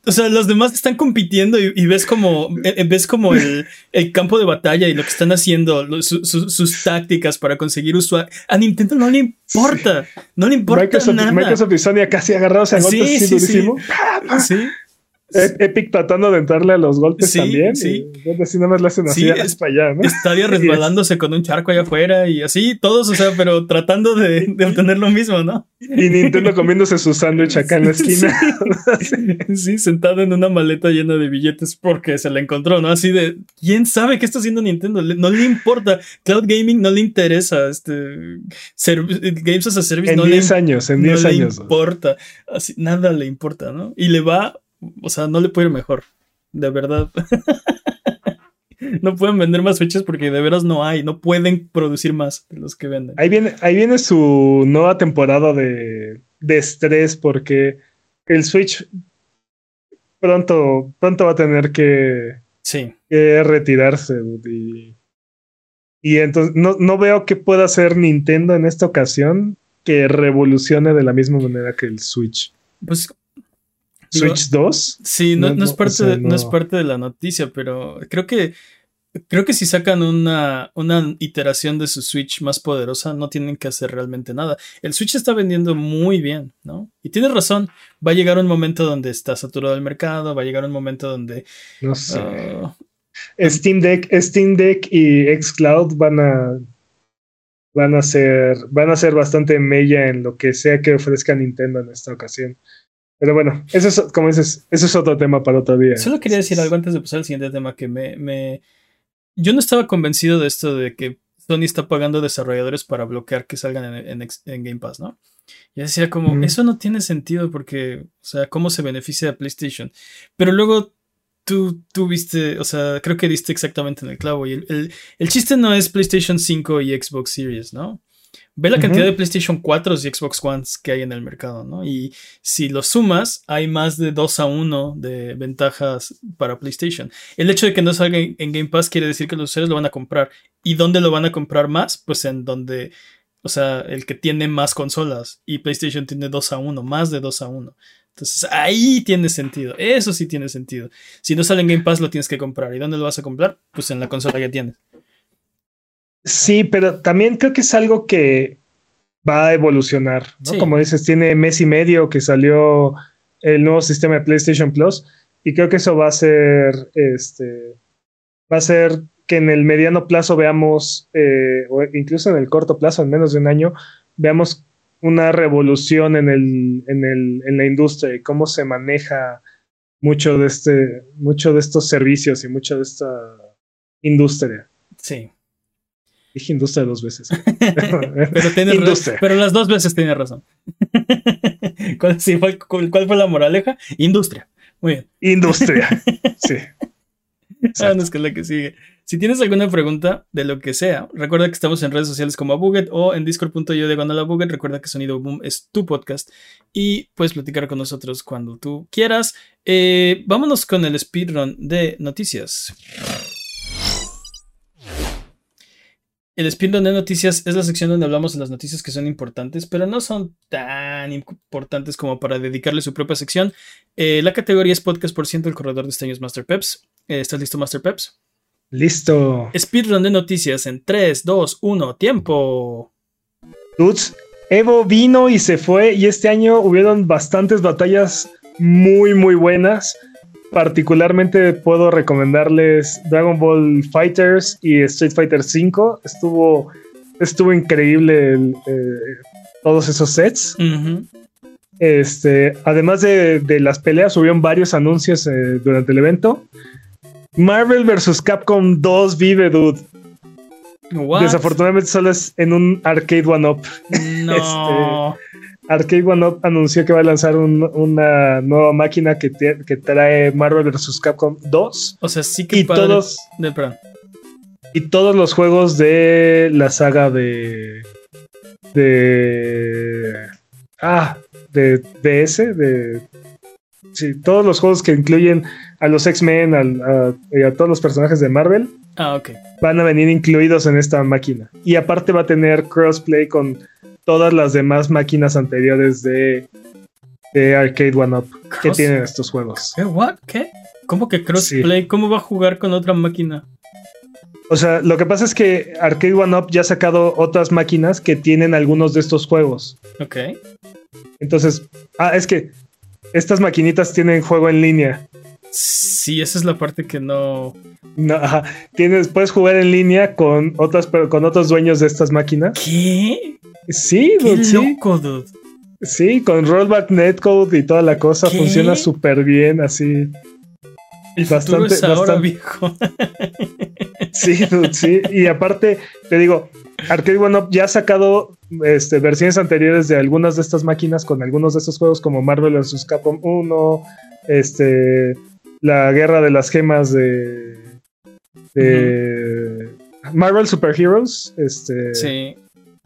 o sea, los demás están compitiendo y, ves como, eh, ves como el, campo de batalla y lo que están haciendo, sus tácticas para conseguir usuarios. A Nintendo no le importa, no le importa Microsoft, nada. Microsoft y Sony casi agarrados a golpes sí, sí, sí. Sí. Epic tratando de entrarle a los golpes también. Sí. Y así nada más le hacen así es, para allá, ¿no? Estadio resbalándose con un charco allá afuera y así, todos, o sea, pero tratando de, de obtener lo mismo, ¿no? Y Nintendo comiéndose su sándwich acá en la esquina. Sí. sentado en una maleta llena de billetes porque se la encontró, ¿no? Así de, ¿quién sabe qué está haciendo Nintendo? No le importa. Cloud Gaming no le interesa. Este, Games as a Service en no 10 años, en 10 años. le importa. Así, nada le importa, ¿no? Y le va o sea, no le puede ir mejor. De verdad. no pueden vender más fechas porque de veras no hay. No pueden producir más de los que venden. Ahí viene, ahí viene su nueva temporada de, de estrés porque el Switch pronto, pronto va a tener que, sí. que retirarse. Y, y entonces no, no veo qué pueda hacer Nintendo en esta ocasión que revolucione de la misma manera que el Switch. Pues Switch 2. Sí, no, es parte de, no. es parte de la noticia, pero creo que creo que si sacan una, una iteración de su Switch más poderosa, no tienen que hacer realmente nada. El Switch está vendiendo muy bien, ¿no? Y tienes razón, va a llegar un momento donde está saturado el mercado, va a llegar un momento donde... No sé. Ah, Steam Deck, Steam Deck y Xcloud van a van a ser van a ser bastante mella en lo que sea que ofrezca Nintendo en esta ocasión. Pero bueno, eso es, como dices, eso es otro tema para otro día. Solo quería decir algo antes de pasar al siguiente tema que me, me... Yo no estaba convencido de esto de que Sony está pagando desarrolladores para bloquear que salgan en, en, Game Pass, ¿no? Y decía como, eso no tiene sentido porque, o sea, ¿cómo se beneficia a PlayStation? Pero luego tú, tú viste, o sea, creo que diste exactamente en el clavo. Y el, el, el chiste no es PlayStation 5 y Xbox Series, ¿no? Ve la cantidad de PlayStation 4 y Xbox One que hay en el mercado, ¿no? Y si lo sumas, hay más de 2 a 1 de ventajas para PlayStation. El hecho de que no salga en Game Pass quiere decir que los usuarios lo van a comprar. ¿Y dónde lo van a comprar más? Pues en donde, o sea, el que tiene más consolas. Y PlayStation tiene 2 a 1, más de 2 a 1. Entonces ahí tiene sentido. Eso sí tiene sentido. Si no sale en Game Pass, lo tienes que comprar. ¿Y dónde lo vas a comprar? Pues en la consola que tienes. Sí, pero también creo que es algo que va a evolucionar, ¿no? Como dices, tiene mes y medio que salió el nuevo sistema de PlayStation Plus y creo que eso va a ser, este, va a ser que en el mediano plazo veamos, eh, o incluso en el corto plazo, en menos de un año, veamos una revolución en, el, en, el, en la industria y cómo se maneja mucho de, este, mucho de estos servicios y mucho de esta industria. Sí. Dije industria dos veces. pero, pero las dos veces tiene razón. ¿Cuál, fue, la moraleja? Industria. Muy bien. Industria. Sí. Vamos con la que sigue. Si tienes alguna pregunta de lo que sea, recuerda que estamos en redes sociales como Abuget o en discord.io de Buget. Recuerda que Sonido Boom es tu podcast y puedes platicar con nosotros cuando tú quieras. Eh, vámonos con el speedrun de noticias. El speedrun de noticias es la sección donde hablamos de las noticias que son importantes, pero no son tan importantes como para dedicarle su propia sección. Eh, la categoría es podcast por ciento, el corredor de este año es Master Peps. Eh, ¿Estás listo, Master Peps? Listo. Speedrun de noticias en 3, 2, 1, tiempo. Dudes, Evo vino y se fue y este año hubieron bastantes batallas muy, muy buenas. Particularmente puedo recomendarles Dragon Ball Fighters y Street Fighter V. Estuvo, estuvo increíble el, eh, todos esos sets. Este, además de, de las peleas, hubieron varios anuncios eh, durante el evento. Marvel vs. Capcom 2 vive, dude. What? Desafortunadamente solo es en un Arcade One Up. No. Arcade One Up anunció que va a lanzar un- una nueva máquina que, trae Marvel vs. Capcom 2 O sea, sí que y padre- todos, de- y todos los juegos de la saga de. de. Ah, de DS, de. Sí, todos los juegos que incluyen a los X-Men, a, y a todos los personajes de Marvel Ah, ok. van a venir incluidos en esta máquina. Y aparte va a tener crossplay con todas las demás máquinas anteriores de, de Arcade One Up que tienen estos juegos. ¿Qué? ¿What? ¿Qué? ¿Cómo que crossplay? ¿Cómo va a jugar con otra máquina? O sea, lo que pasa es que Arcade One Up ya ha sacado otras máquinas que tienen algunos de estos juegos. Ok. Entonces, ah, es que estas maquinitas tienen juego en línea. Sí, esa es la parte que no. No, ajá. Tienes, puedes jugar en línea con otras, pero con otros dueños de estas máquinas. ¿Qué? Sí, Qué dude, sí. dude. Sí, con rollback netcode y toda la cosa ¿Qué? funciona súper bien, así. El Bastante- es ahora, bastante- viejo. Sí, dude, sí. Y aparte, te digo, Arcade One ya ha sacado este, versiones anteriores de algunas de estas máquinas con algunos de estos juegos, como Marvel vs. Capcom 1, este, la guerra de las gemas de, de Marvel Super Heroes, este, Sí.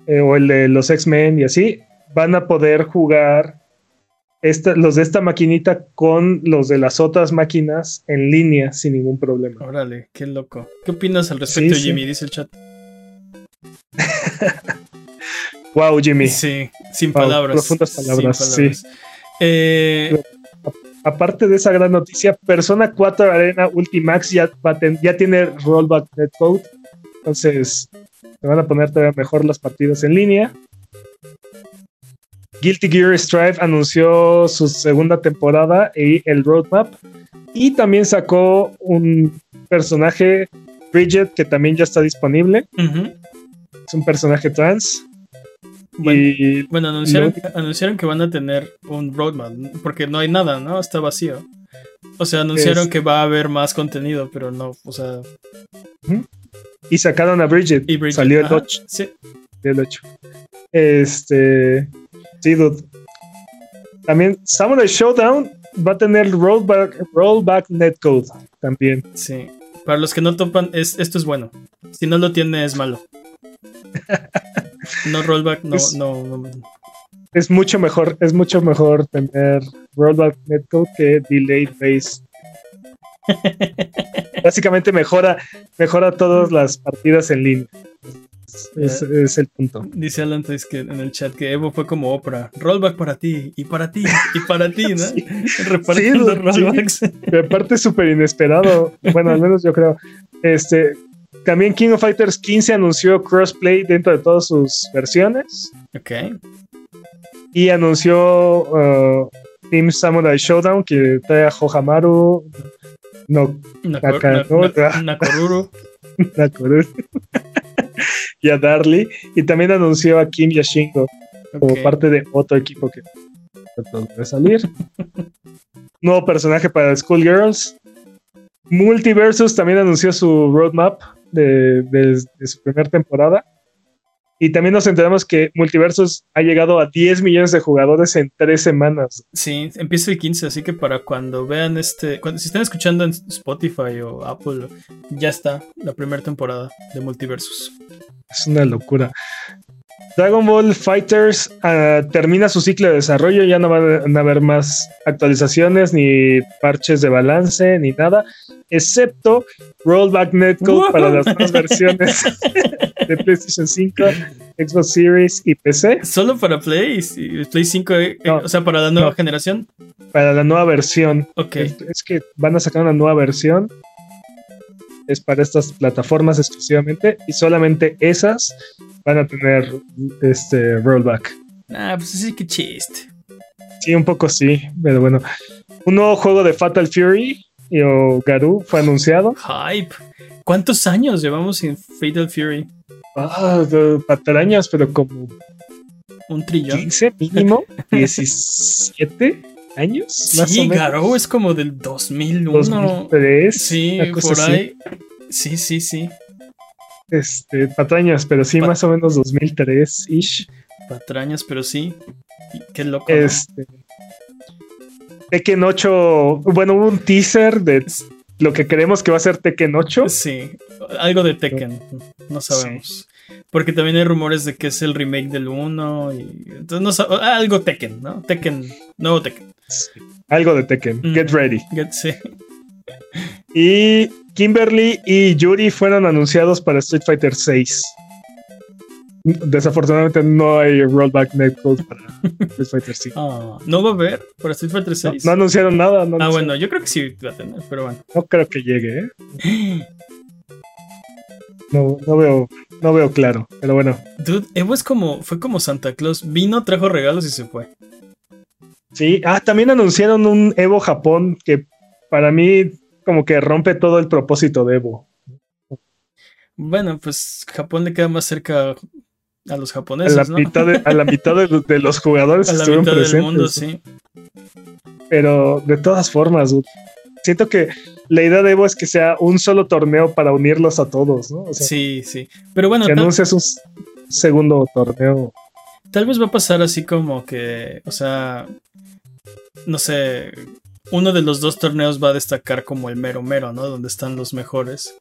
Eh, o el de los X-Men y así, van a poder jugar esta- los de esta maquinita con los de las otras máquinas en línea sin ningún problema. Órale, qué loco. ¿Qué opinas al respecto, Sí, sí. Jimmy? Dice el chat. Wow, Jimmy. Sí, sin Wow, palabras. profundas sin palabras, sí. Eh, Aparte de esa gran noticia, Persona 4 Arena Ultimax ya, ya tiene rollback netcode. Entonces, se van a poner todavía mejor las partidas en línea. Guilty Gear Strive anunció su segunda temporada y el roadmap. Y también sacó un personaje, Bridget, que también ya está disponible. Es un personaje trans. Bueno, y bueno, anunciaron, que van a tener un roadmap, porque no hay nada, ¿no? Está vacío. O sea, anunciaron Es- que va a haber más contenido, pero no, o sea, y sacaron a Bridget. y Bridget, Salió el ajá, 8. Sí, del 8. Este. Sí, dude. También Samurai Showdown va a tener rollback, rollback netcode también. sí. Para los que no topan, es, esto es bueno. Si no lo tiene, es malo. No rollback, no, Es- no, no. Es mucho mejor, es mucho mejor tener rollback netcode que delayed base. Básicamente mejora, mejora todas las partidas en línea. Es, es el punto. Dice Alan Toys que en el chat que Evo fue como Oprah. Rollback para ti, y para ti, y para ti, ¿no? Sí. Repartiendo Sí, rollbacks. Y aparte súper inesperado. Bueno, al menos yo creo. Este, también King of Fighters 15 anunció crossplay dentro de todas sus versiones. Ok. Y anunció uh, Team Samurai Showdown que trae a Hohamaru, no, Nakor- Acá, Na- ¿no? Na- Nakoruru. Nakoru y a Darly. Y también anunció a Kim Yashingo como Ok. parte de otro equipo que va a salir. Nuevo personaje para Schoolgirls. Multiversus también anunció su roadmap de, de- de su primera temporada. Y también nos enteramos que Multiversus ha llegado a 10 millones de jugadores en tres semanas. Sí, empieza el 15, así que para cuando vean este, cuando, si están escuchando en Spotify o Apple, ya está la primera temporada de Multiversus. Es una locura. Dragon Ball Fighters uh, termina su ciclo de desarrollo, ya no van a haber más actualizaciones ni parches de balance ni nada, excepto Rollback Netcode para las nuevas versiones de PlayStation 5, Xbox Series y PC. Solo para Play, Play 5, eh, no, o sea, para la nueva no, generación. Para la nueva versión. Ok. Es, es que van a sacar una nueva versión es para estas plataformas exclusivamente y solamente esas van a tener este rollback. Ah, pues sí, que chiste. Sí, un poco sí, pero bueno. Un nuevo juego de Fatal Fury y, o Garou fue anunciado. Hype. ¿Cuántos años llevamos sin Fatal Fury? Ah, patrañas, pero como un trillón. 15 mínimo, 17 años. Sí, Garou es como del 2001. 2003. Sí, por ahí. Sí, sí, sí. Este, patrañas, pero sí, Pat más o menos 2003-ish. Patrañas, pero sí. Qué loco. Este. ¿no? Tekken 8. Bueno, hubo un teaser de lo que creemos que va a ser Tekken 8. Sí, algo de Tekken. No sabemos. Sí. Porque también hay rumores de que es el remake del 1. Y, entonces no. Algo Tekken, ¿no? Tekken. Nuevo Tekken. Algo de Tekken. Mm. Get ready. Get, sí. Y Kimberly y Yuri fueron anunciados para Street Fighter 6. Desafortunadamente no hay rollback netcode para Street Fighter 6. Oh, ¿No va a haber para Street Fighter 6? No, no anunciaron nada. No ah, anunciaron. bueno, yo creo que sí va a tener, pero bueno. No creo que llegue, ¿eh? No, no veo, no veo claro, pero bueno. Dude, Evo es como, fue como Santa Claus. Vino, trajo regalos y se fue. Sí, ah, también anunciaron un Evo Japón que para mí como que rompe todo el propósito de Evo. Bueno, pues Japón le queda más cerca a los japoneses. A la ¿no? mitad, de, a la mitad de, de, los jugadores a la estuvieron mitad presentes. del mundo, sí. Pero de todas formas, siento que la idea de Evo es que sea un solo torneo para unirlos a todos, ¿no? O sea, sí, sí. Pero bueno, que anuncias un segundo torneo. Tal vez va a pasar así como que, o sea, no sé, uno de los dos torneos va a destacar como el mero mero, ¿no? Donde están los mejores.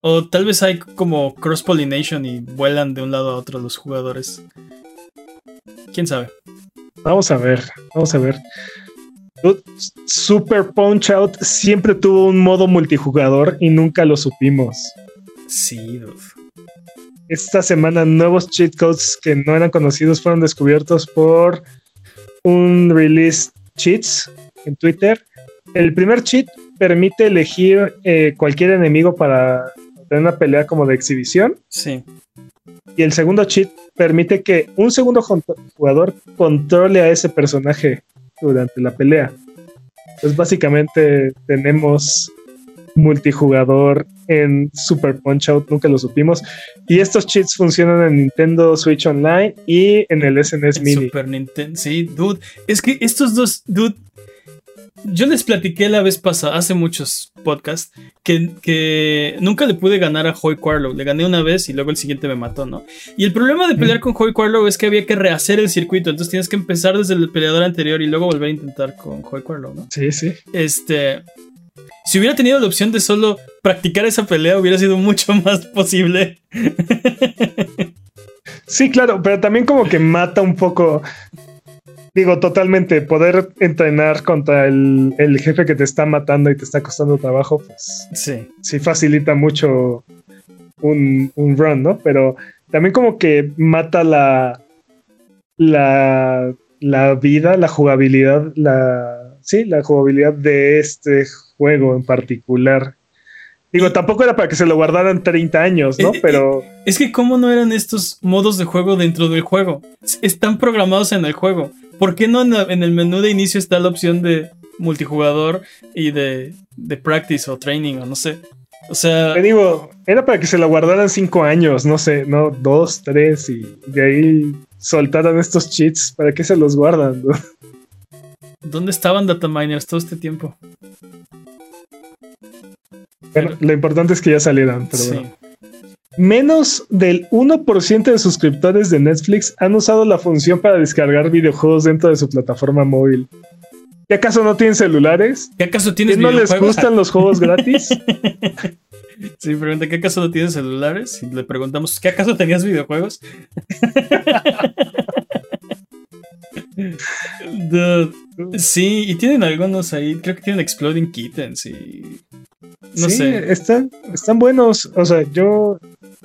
O tal vez hay como cross pollination y vuelan de un lado a otro los jugadores. ¿Quién sabe? Vamos a ver, vamos a ver. Super Punch Out siempre tuvo un modo multijugador y nunca lo supimos. Sí, dude. Esta semana nuevos cheat codes que no eran conocidos fueron descubiertos por un release cheats en Twitter. El primer cheat permite elegir eh, cualquier enemigo para tener una pelea como de exhibición. Sí. Y el segundo cheat permite que un segundo jugador controle a ese personaje durante la pelea. Entonces básicamente tenemos multijugador en Super Punch Out, nunca lo supimos. Y estos cheats funcionan en Nintendo Switch Online y en el SNES En Mini. Super Nintendo, sí, dude. Es que estos dos, dude. Yo les platiqué la vez pasada, hace muchos podcasts, que, que nunca le pude ganar a Hoy Quarlow. Le gané una vez y luego el siguiente me mató, ¿no? Y el problema de pelear con Hoy Quarlow es que había que rehacer el circuito. Entonces tienes que empezar desde el peleador anterior y luego volver a intentar con Hoy Quarlow, ¿no? Sí, sí. Este. Si hubiera tenido la opción de solo practicar esa pelea, hubiera sido mucho más posible. Sí, claro, pero también como que mata un poco. Digo, totalmente, poder entrenar contra el, el, jefe que te está matando y te está costando trabajo, pues sí, sí facilita mucho un, un run, ¿no? Pero también como que mata la, la, la vida, la jugabilidad, la, sí, la jugabilidad de este juego en particular. Digo, tampoco era para que se lo guardaran 30 años, ¿no? Pero. Es que, ¿cómo no eran estos modos de juego dentro del juego? Están programados en el juego. ¿Por qué no en, el menú de inicio está la opción de multijugador y de, de practice o training o no sé? O sea. Te digo, era para que se lo guardaran 5 años, no sé, no, 2, 3 y de ahí soltaran estos cheats. ¿Para qué se los guardan? ¿no? ¿Dónde estaban dataminers todo este tiempo? Bueno, lo importante es que ya salieran, pero sí. bueno. Menos del 1% de suscriptores de Netflix han usado la función para descargar videojuegos dentro de su plataforma móvil. ¿Qué acaso no tienen celulares? ¿Qué acaso tienes ¿No les gustan los juegos gratis? Sí, pregunta, ¿qué acaso no tienes celulares? Y le preguntamos, ¿qué acaso tenías videojuegos? sí, y tienen algunos ahí, creo que tienen Exploding Kittens y... No sé. Están, están buenos, o sea, yo...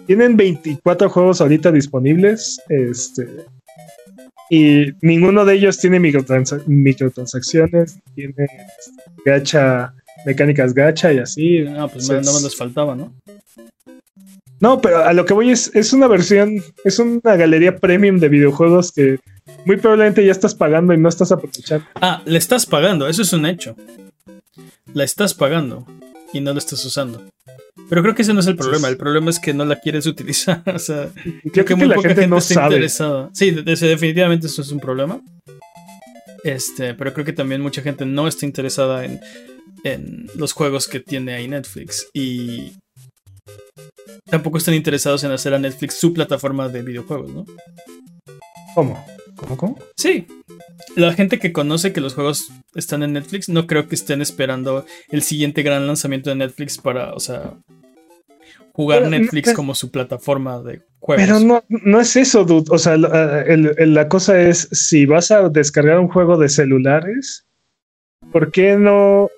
Tienen 24 juegos ahorita disponibles, este... Y ninguno de ellos tiene microtransacciones, tiene gacha, mecánicas gacha y así. Ah, pues nada más les faltaba, ¿no? No, pero a lo que voy es, es una versión, es una galería premium de videojuegos que muy probablemente ya estás pagando y no estás aprovechando. Ah, le estás pagando, eso es un hecho. La estás pagando y no la estás usando. Pero creo que ese no es el problema. El problema es que no la quieres utilizar. o sea, creo, que, muy poca gente, no está interesada. Sí, definitivamente eso es un problema. Este, pero creo que también mucha gente no está interesada en, en los juegos que tiene ahí Netflix. Y tampoco están interesados en hacer a Netflix su plataforma de videojuegos, ¿no? ¿Cómo? ¿Cómo, cómo? Sí. La gente que conoce que los juegos están en Netflix, no creo que estén esperando el siguiente gran lanzamiento de Netflix para, o sea, jugar Netflix como su plataforma de juegos. Pero no, no es eso, dude. O sea, la cosa es, si vas a descargar un juego de celulares, ¿por qué no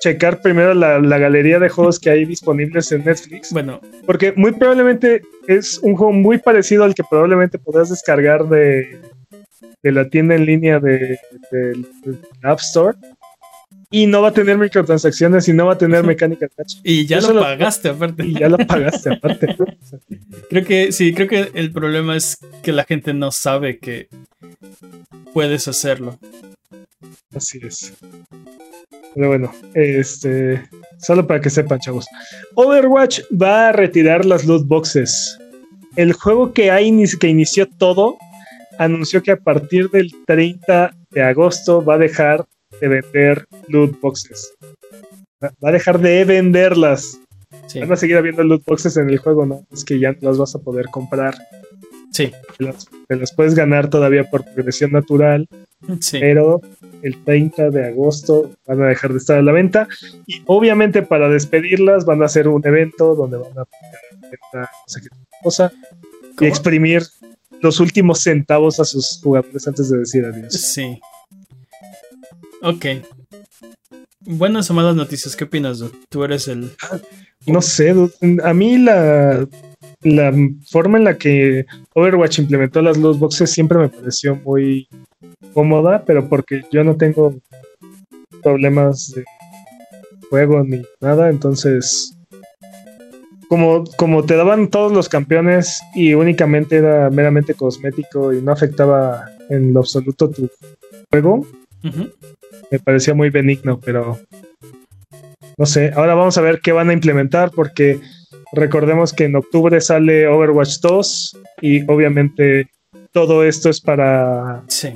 checar primero la, galería de juegos que hay disponibles en Netflix. Bueno. Porque muy probablemente es un juego muy parecido al que probablemente podrás descargar de, de la tienda en línea de, App Store. Y no va a tener microtransacciones y no va a tener mecánica touch. Y ya lo pagaste aparte. Y ya lo pagaste aparte. creo que sí, creo que el problema es que la gente no sabe que puedes hacerlo. Así es. Pero bueno, este, solo para que sepan, chavos. Overwatch va a retirar las loot boxes. El juego que, que inició todo anunció que a partir del 30 de agosto va a dejar de vender loot boxes. Va a dejar de venderlas. Van a seguir habiendo loot boxes en el juego, ¿no? Es que ya no las vas a poder comprar. Sí. Te las, puedes ganar todavía por progresión natural. Sí. Pero el 30 de agosto van a dejar de estar a la venta y obviamente para despedirlas van a hacer un evento donde van a no sé qué cosa y exprimir los últimos centavos a sus jugadores antes de decir adiós. Sí. Ok. Buenas o malas noticias, ¿qué opinas, Tú eres el... No sé, a mí la, la forma en la que Overwatch implementó las loot boxes siempre me pareció muy cómoda, pero porque yo no tengo problemas de juego ni nada, entonces como, como te daban todos los campeones y únicamente era meramente cosmético y no afectaba en lo absoluto tu juego, me parecía muy benigno, pero no sé, ahora vamos a ver qué van a implementar porque recordemos que en octubre sale Overwatch 2 y obviamente todo esto es para sí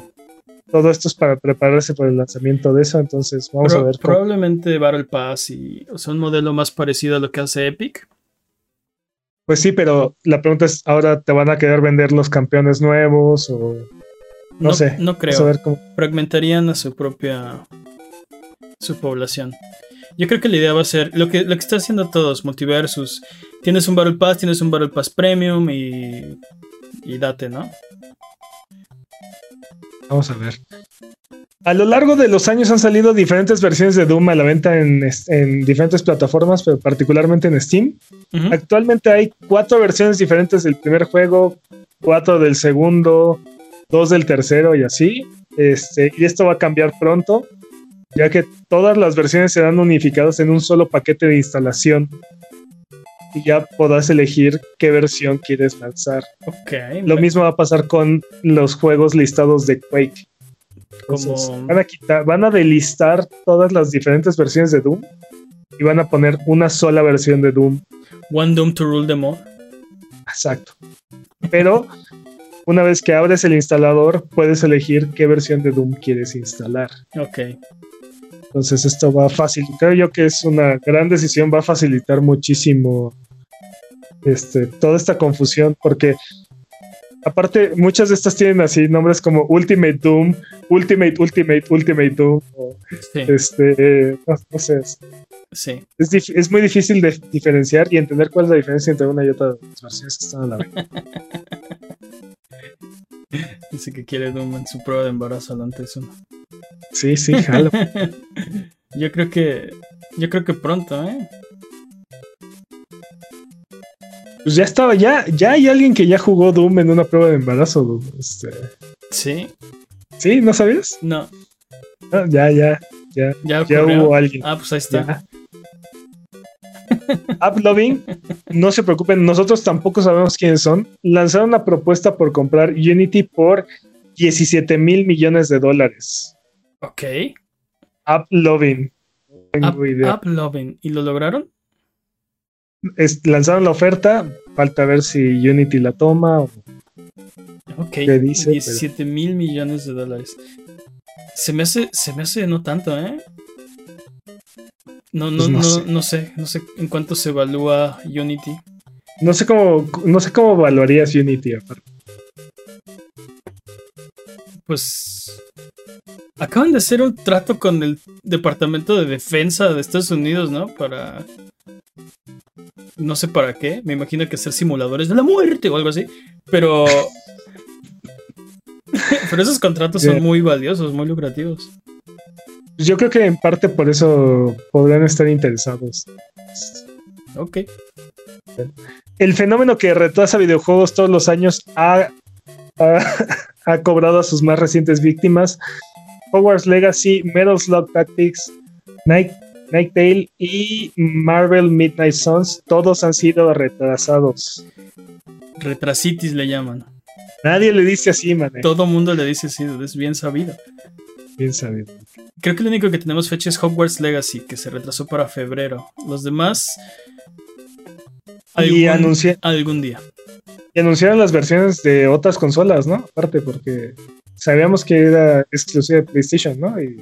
todo esto es para prepararse para el lanzamiento de eso, entonces vamos a ver. Probablemente Battle Pass y o sea, un modelo más parecido a lo que hace Epic. Pues sí, pero la pregunta es, ¿ahora te van a querer vender los campeones nuevos o no, sé? No creo. Fragmentarían a su propia su población. Yo creo que la idea va a ser lo que, lo que está haciendo todos, multiversus. Tienes un Battle Pass, tienes un Battle Pass Premium y, y date, ¿no? Vamos a ver. A lo largo de los años han salido diferentes versiones de Doom a la venta en, diferentes plataformas, pero particularmente en Steam. Actualmente hay cuatro versiones diferentes del primer juego, cuatro del segundo, dos del tercero y así. Este, y esto va a cambiar pronto, ya que todas las versiones serán unificadas en un solo paquete de instalación y ya podrás elegir qué versión quieres lanzar. Okay, Lo mismo va a pasar con los juegos listados de Quake. van a quitar, van a delistar todas las diferentes versiones de Doom y van a poner una sola versión de Doom. One Doom to rule them all. Exacto. Pero una vez que abres el instalador, puedes elegir qué versión de Doom quieres instalar. Ok. Entonces esto va a facilitar, creo yo que es una gran decisión, va a facilitar muchísimo este, toda esta confusión, porque aparte muchas de estas tienen así nombres como Ultimate Doom, Ultimate, Ultimate, Ultimate Doom, este, no, sé. Sí. Es, es muy difícil de diferenciar y entender cuál es la diferencia entre una y otra de las versiones que están a la vez. Dice que quiere Doom en su prueba de embarazo adelante eso. Sí, sí, jalo. Yo creo que. Yo creo que pronto, ¿eh? Pues ya estaba, ya, ya hay alguien que ya jugó Doom en una prueba de embarazo. Doom. Este, Sí. ¿Sí? ¿No sabías? No. Ah, ya, ya, ya. Ya hubo alguien. Ah, pues ahí está. AppLovin, no se preocupen, nosotros tampoco sabemos quiénes son. Lanzaron una propuesta por comprar Unity por 17 mil millones de dólares. Ok. AppLovin. App, idea. App. ¿Y lo lograron? Es- lanzaron la oferta, falta ver si Unity la toma. o- Ok. ¿Qué dice? Pero- 17 mil millones de dólares. Se me hace, se me hace no tanto, ¿eh? No, no, Pues no no, sé. no sé. No sé en cuánto se evalúa Unity. No sé cómo, no sé cómo evaluarías Unity. aparte. Pues. Acaban de hacer un trato con el Departamento de Defensa de Estados Unidos, ¿no? Para. No sé para qué. Me imagino que hacer simuladores de la muerte o algo así. Pero. Pero esos contratos son muy valiosos, muy lucrativos. Yo creo que en parte por eso podrían estar interesados. Ok. El fenómeno que retrasa videojuegos todos los años ha, ha, ha cobrado a sus más recientes víctimas. Hogwarts Legacy, Metal Slug Tactics, Night, Night Tale y Marvel Midnight Suns, todos han sido retrasados. Retrasitis le llaman. Nadie le dice así, man. Todo mundo le dice sí, es bien sabido. Bien sabido. Creo que lo único que tenemos fecha es Hogwarts Legacy, que se retrasó para febrero. Los demás. Y, anuncia- algún día. y anunciaron las versiones de otras consolas, ¿no? Aparte, porque sabíamos que era exclusiva de PlayStation, ¿no? Y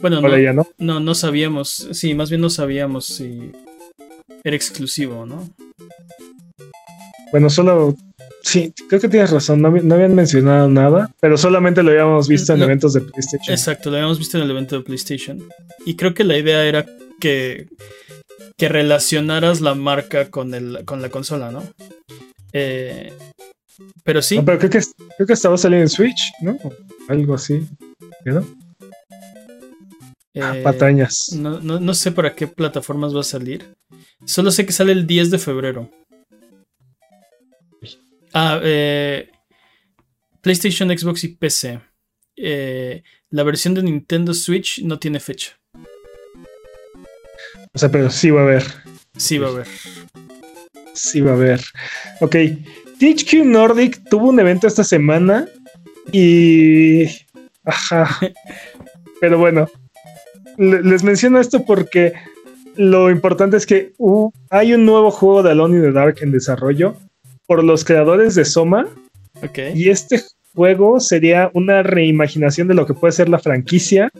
Bueno, ahora no, ya no. no, no sabíamos. Sí, más bien no sabíamos si era exclusivo, ¿no? Bueno, solo. Sí, creo que tienes razón. No, no habían mencionado nada, pero solamente lo habíamos visto en No. eventos de PlayStation. Exacto, lo habíamos visto en el evento de PlayStation. Y creo que la idea era que, que relacionaras la marca con, el, con la consola, ¿no? Eh, pero sí, No, pero creo que, creo que estaba saliendo en Switch, ¿no? Algo así. ¿no? eh, Patañas. no, no- no sé para qué plataformas va a salir. Solo sé que sale el 10 de febrero. Ah, eh, PlayStation, Xbox y PC. Eh, la versión de Nintendo Switch no tiene fecha. O sea, pero sí va a haber. Sí va a haber. Sí va a haber. Ok. THQ Nordic tuvo un evento esta semana y. Ajá. Pero bueno. le- Les menciono esto porque lo importante es que uh, hay un nuevo juego de Alone in the Dark en desarrollo por los creadores de Soma. Ok. Y este juego sería una reimaginación de lo que puede ser la franquicia.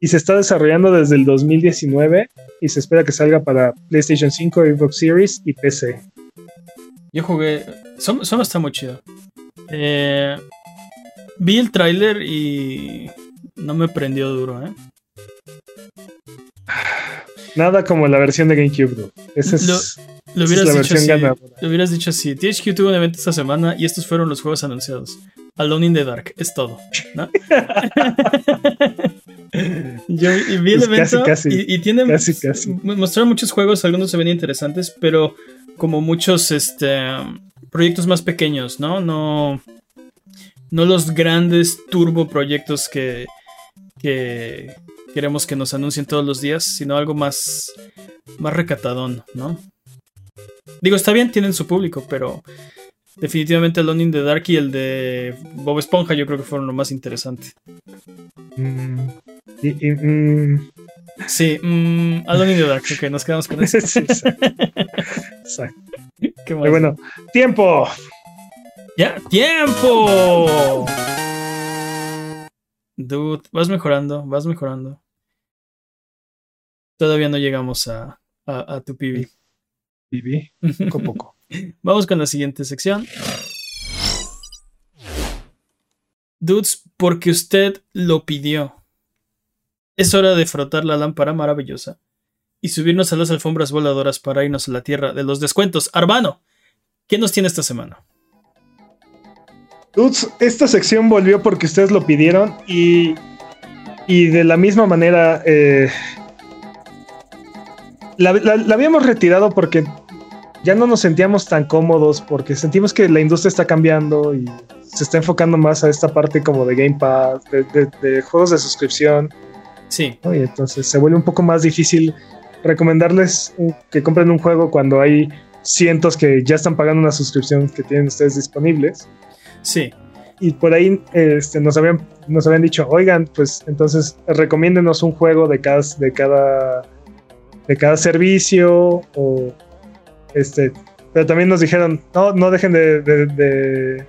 Y se está desarrollando desde el 2019 y se espera que salga para PlayStation 5, Xbox Series y PC. Yo jugué. Soma, Soma está muy chido. Eh, vi el tráiler y no me prendió duro, ¿eh? Nada como la versión de GameCube. ¿no? Esa es, Lo- esa es la dicho versión así, lo hubieras dicho así. THQ tuvo un evento esta semana y estos fueron los juegos anunciados. Alone in the Dark, es todo. ¿no? Yo vi el Pues evento casi. y, y tiene Casi, casi. m- mostraron muchos juegos, algunos se ven interesantes, pero como muchos este, proyectos más pequeños, ¿no? No, no los grandes turbo proyectos que, que queremos que nos anuncien todos los días, sino algo más, más recatadón, ¿no? Digo, está bien, tienen su público, pero definitivamente Alone in the Dark y el de Bob Esponja yo creo que fueron lo más interesante. Mm, y- y, mm, Sí, mm, Alone in the Dark, ok, nos quedamos con eso. sí. Exacto. ¿Qué? Pero bueno, tiempo. ¡Ya! ¡Tiempo! Dude, vas mejorando, vas mejorando. Todavía no llegamos a, a, a tu PB. Viví poco a poco. Vamos con la siguiente sección. Dudes, porque usted lo pidió. Es hora de frotar la lámpara maravillosa y subirnos a las alfombras voladoras para irnos a la tierra de los descuentos. Arbano, ¿qué nos tiene esta semana? Dudes, esta sección volvió porque ustedes lo pidieron y, y de la misma manera eh, la, la habíamos retirado porque ya no nos sentíamos tan cómodos porque sentimos que la industria está cambiando y se está enfocando más a esta parte como de Game Pass, de, juegos de suscripción. Sí. Y entonces se vuelve un poco más difícil recomendarles que compren un juego cuando hay cientos que ya están pagando una suscripción que tienen ustedes disponibles. Sí. Y por ahí este, nos, habían, nos habían dicho, oigan, pues entonces recomiéndenos un juego de cada, de cada, de cada servicio o este, pero también nos dijeron, no, no dejen de,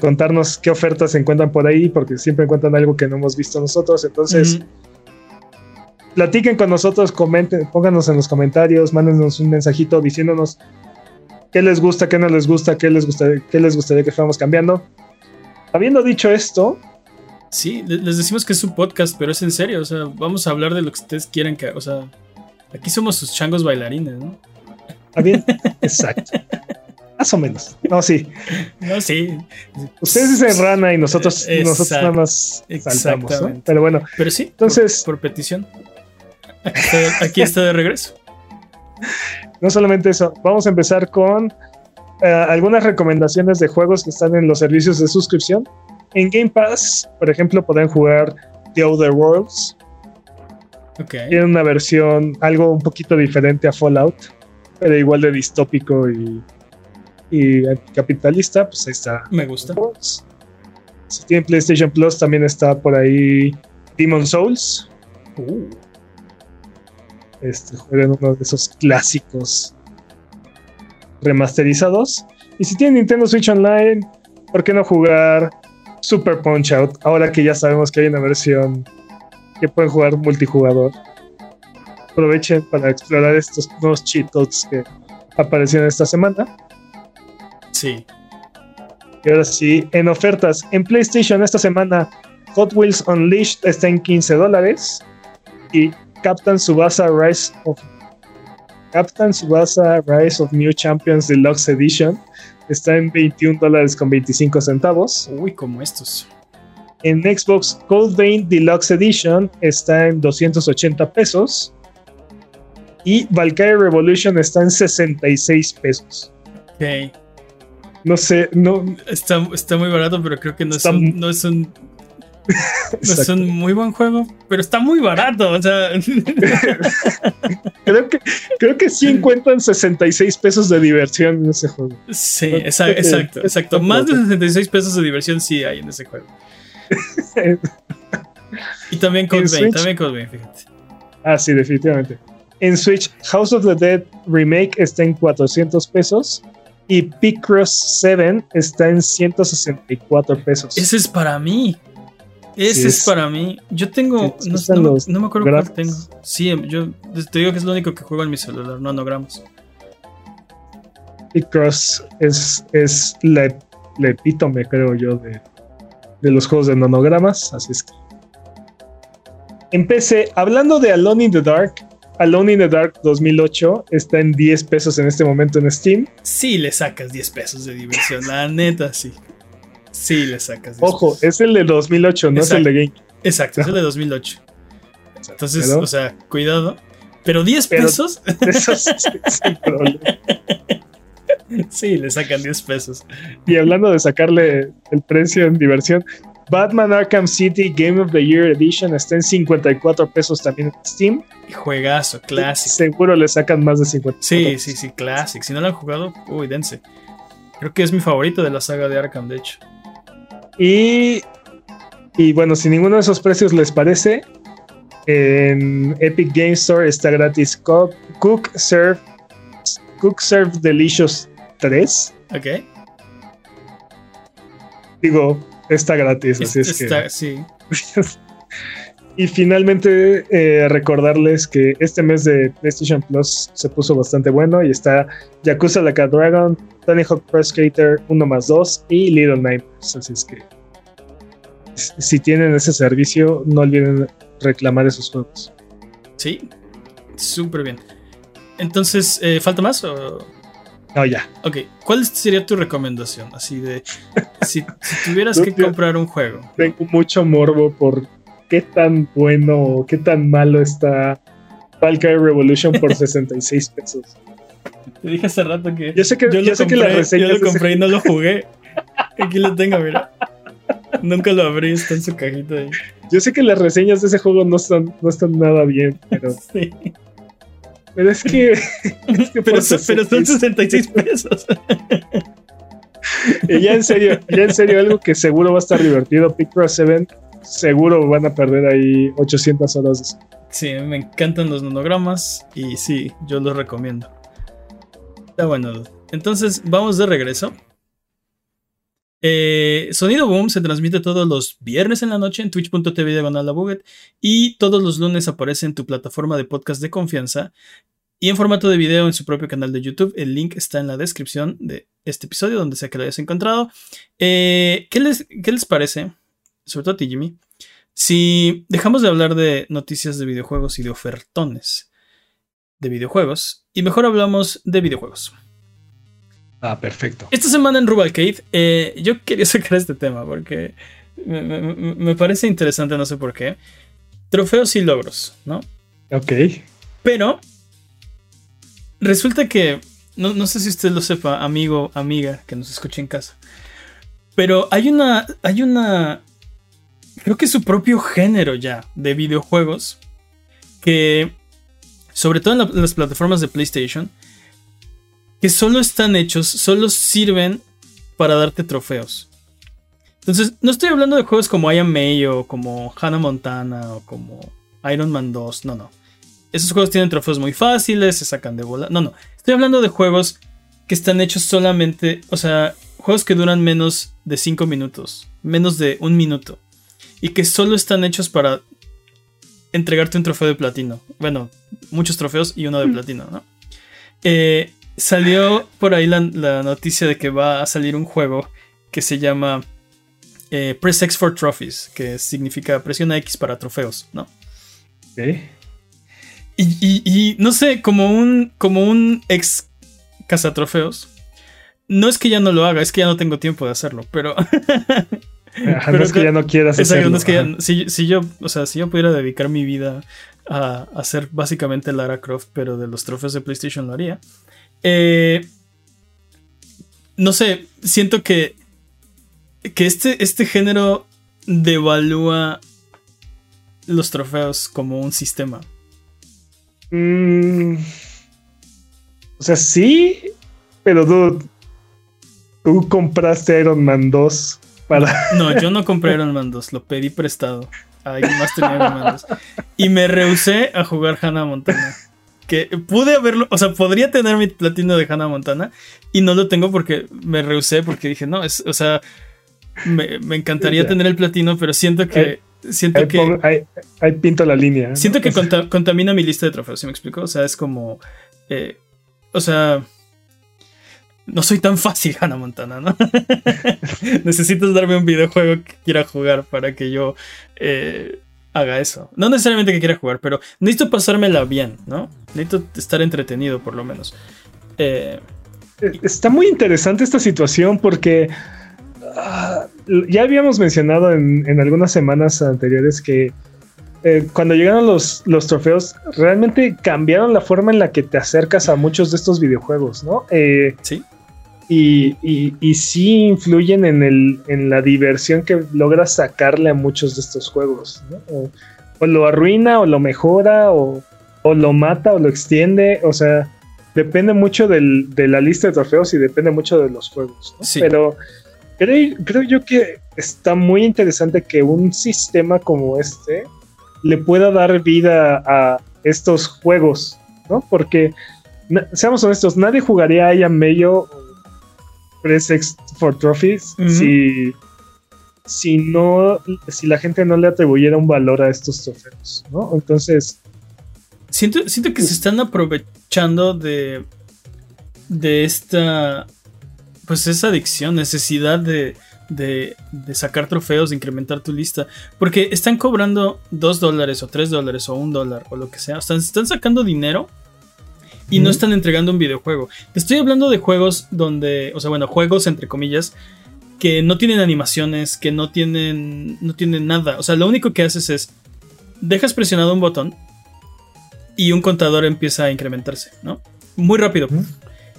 contarnos qué ofertas se encuentran por ahí, porque siempre encuentran algo que no hemos visto nosotros. Entonces, platiquen con nosotros, comenten, pónganos en los comentarios, mándenos un mensajito diciéndonos qué les gusta, qué no les gusta, qué les gustaría, qué les gustaría que fuéramos cambiando. Habiendo dicho esto. Sí, les decimos que es un podcast, pero es en serio. O sea, vamos a hablar de lo que ustedes quieran que. O sea, aquí somos sus changos bailarines, ¿no? ¿Está bien? Exacto. Más o menos. No, sí. No, sí. Ustedes dicen rana y nosotros, nosotros nada más saltamos, ¿no? Pero bueno. Pero sí, entonces. Por, petición. Aquí está, de regreso. No solamente eso, vamos a empezar con eh, algunas recomendaciones de juegos que están en los servicios de suscripción. En Game Pass, por ejemplo, pueden jugar The Other Worlds. Okay. Tiene una versión algo un poquito diferente a Fallout pero igual de distópico y, y capitalista, pues ahí está. Me gusta. Si tienen PlayStation Plus, también está por ahí Demon Souls. Uh. Este juego uno de esos clásicos remasterizados. Y si tienen Nintendo Switch Online, ¿por qué no jugar Super Punch Out? Ahora que ya sabemos que hay una versión que pueden jugar multijugador aprovechen para explorar estos nuevos cheat codes que aparecieron esta semana. Sí. Y ahora sí, en ofertas en PlayStation esta semana, Hot Wheels Unleashed está en 15 dólares y Captain Subasa Rise of Captain Subasa Rise of New Champions Deluxe Edition está en 21 dólares con 25 centavos. Uy, como estos. En Xbox Cold Vein Deluxe Edition está en 280 pesos. Y Valkyrie Revolution está en 66 pesos. Ok. No sé, no. Está, está muy barato, pero creo que no, es un, no es un. No es un muy buen juego, pero está muy barato. O sea. creo, que, creo que sí encuentran 66 pesos de diversión en ese juego. Sí, exacto, exacto. Más de 66 pesos de diversión sí hay en ese juego. y también Code Vein, también Code Vein, fíjate. Ah, sí, definitivamente. En Switch, House of the Dead Remake está en 400 pesos y Picross 7 está en 164 pesos. Ese es para mí. Ese es, para mí. Yo tengo. no, me acuerdo cuál tengo. Sí, yo te digo que es lo único que juego en mi celular, no gramos. Picross es, es la, epítome, creo yo, de, de los juegos de nanogramas. Así es que. Empecé hablando de Alone in the Dark, Alone in the Dark 2008 está en 10 pesos en este momento en Steam. Sí, le sacas 10 pesos de diversión, la neta, sí. Sí, le sacas. 10 Ojo, es el de 2008, no es el de Game. Exacto, es el de 2008. Entonces, o sea, cuidado. Pero 10 pesos. Esos, sí, le sacan 10 pesos. Y hablando de sacarle el precio en diversión, Batman Arkham City Game of the Year Edition está en 54 pesos también en Steam. Juegazo, clásico. Seguro le sacan más de 50. Sí, sí, sí, clásico. Si no lo han jugado, uy, dense. Creo que es mi favorito de la saga de Arkham, de hecho. Y, y bueno, si ninguno de esos precios les parece, en Epic Game Store está gratis Cook, Cook Serve Cook Serve Delicious 3. Ok. Digo, está gratis, así es que. Sí. y finalmente eh, recordarles que este mes de PlayStation Plus se puso bastante bueno y está Yakuza Like a Dragon, Tony Hawk Pro Skater 1 más 2 y Little Nightmares. Así es que si tienen ese servicio, no olviden reclamar esos juegos. Sí, Súper bien. Entonces, eh, ¿falta más? O? No, ya. Ok, ¿cuál sería tu recomendación? Así de, si, tuvieras que comprar un juego. Tengo mucho morbo por qué tan bueno o qué tan malo está Valkyrie Revolution por 66 pesos. Te dije hace rato que. Yo sé que, yo, lo, sé compré, que yo lo compré y no lo jugué. Aquí lo tengo, mira. Nunca lo abrí, está en su cajita ahí. Yo sé que las reseñas de ese juego no están, no están nada bien, pero. Sí. Pero es que. pero, son 66 pesos. y ya en serio, ya en serio, algo que seguro va a estar divertido. Picross 7, seguro van a perder ahí 800 horas. Sí, me encantan los monogramas y sí, yo los recomiendo. Está bueno. Entonces, vamos de regreso. Eh, Sonido Boom se transmite todos los viernes en la noche en twitch.tv diagonal y todos los lunes aparece en tu plataforma de podcast de confianza y en formato de video en su propio canal de YouTube. El link está en la descripción de este episodio, donde sea que lo hayas encontrado. Eh, ¿qué, les, ¿Qué les parece? Sobre todo a ti, Jimmy. Si dejamos de hablar de noticias de videojuegos y de ofertones de videojuegos y mejor hablamos de videojuegos. Ah, perfecto. Esta semana en Rubalcade, eh, yo quería sacar este tema porque me, parece interesante, no sé por qué. Trofeos y logros, ¿no? Ok. Pero resulta que, no, sé si usted lo sepa, amigo, amiga, que nos escuche en casa. Pero hay una, hay una, creo que su propio género ya de videojuegos que, sobre todo en las plataformas de PlayStation, que solo están hechos, solo sirven para darte trofeos. Entonces, no estoy hablando de juegos como I Am May o como Hannah Montana o como Iron Man 2, no, no. Esos juegos tienen trofeos muy fáciles, se sacan de bola. No, no. Estoy hablando de juegos que están hechos solamente, o sea, juegos que duran menos de 5 minutos, menos de un minuto. Y que solo están hechos para entregarte un trofeo de platino. Bueno, muchos trofeos y uno de mm. platino, ¿no? Eh, salió por ahí la, noticia de que va a salir un juego que se llama eh, Press X for Trophies, que significa presiona X para trofeos, ¿no? Y, no sé, como un, como un ex cazatrofeos, no es que ya no lo haga, es que ya no tengo tiempo de hacerlo, pero... no es que ya no quieras hacerlo. si, yo, o sea, si yo pudiera dedicar mi vida a hacer básicamente Lara Croft, pero de los trofeos de PlayStation lo haría. Eh, no sé, siento que, que este, este género devalúa los trofeos como un sistema. Mm, o sea, sí, pero tú, tú compraste Iron Man 2 para... No, yo no compré Iron Man 2, lo pedí prestado. Alguien más tenía Iron Man 2. Y me rehusé a jugar Hannah Montana que pude haberlo, o sea, podría tener mi platino de Hannah Montana y no lo tengo porque me rehusé porque dije, no, es, o sea, me, encantaría tener el platino, pero siento que... siento que... Ahí, pinto la línea. Siento que contamina mi lista de trofeos, ¿sí me explico? O sea, es como... Eh, o sea... No soy tan fácil, Hannah Montana, ¿no? Necesitas darme un videojuego que quiera jugar para que yo eh, haga eso. No necesariamente que quiera jugar, pero necesito pasármela bien, ¿no? Necesito estar entretenido, por lo menos. Eh, Está muy interesante esta situación porque ah, ya habíamos mencionado en, algunas semanas anteriores que eh, cuando llegaron los, los, trofeos, realmente cambiaron la forma en la que te acercas a muchos de estos videojuegos, ¿no? Eh, sí. Y, y, sí influyen en, el, en la diversión que logras sacarle a muchos de estos juegos. O, lo arruina, o lo mejora, o, lo mata, o lo extiende. O sea, depende mucho de la lista de trofeos y depende mucho de los juegos. Pero creo, creo yo que está muy interesante que un sistema como este le pueda dar vida a estos juegos, ¿no? Porque, seamos honestos, nadie jugaría a Mayo Press for Trophies si, si no, si la gente no le atribuyera un valor a estos trofeos, ¿no? Entonces. Siento, siento que se están aprovechando de. de esta. Pues esa adicción, necesidad de, de, de, sacar trofeos, de incrementar tu lista. Porque están cobrando 2 dólares o 3 dólares o 1 dólar o lo que sea. Están, están sacando dinero y no están entregando un videojuego. Te estoy hablando de juegos donde, o sea, bueno, juegos entre comillas, que no tienen animaciones, que no tienen, no tienen nada. O sea, lo único que haces es, dejas presionado un botón y un contador empieza a incrementarse, ¿no? Muy rápido.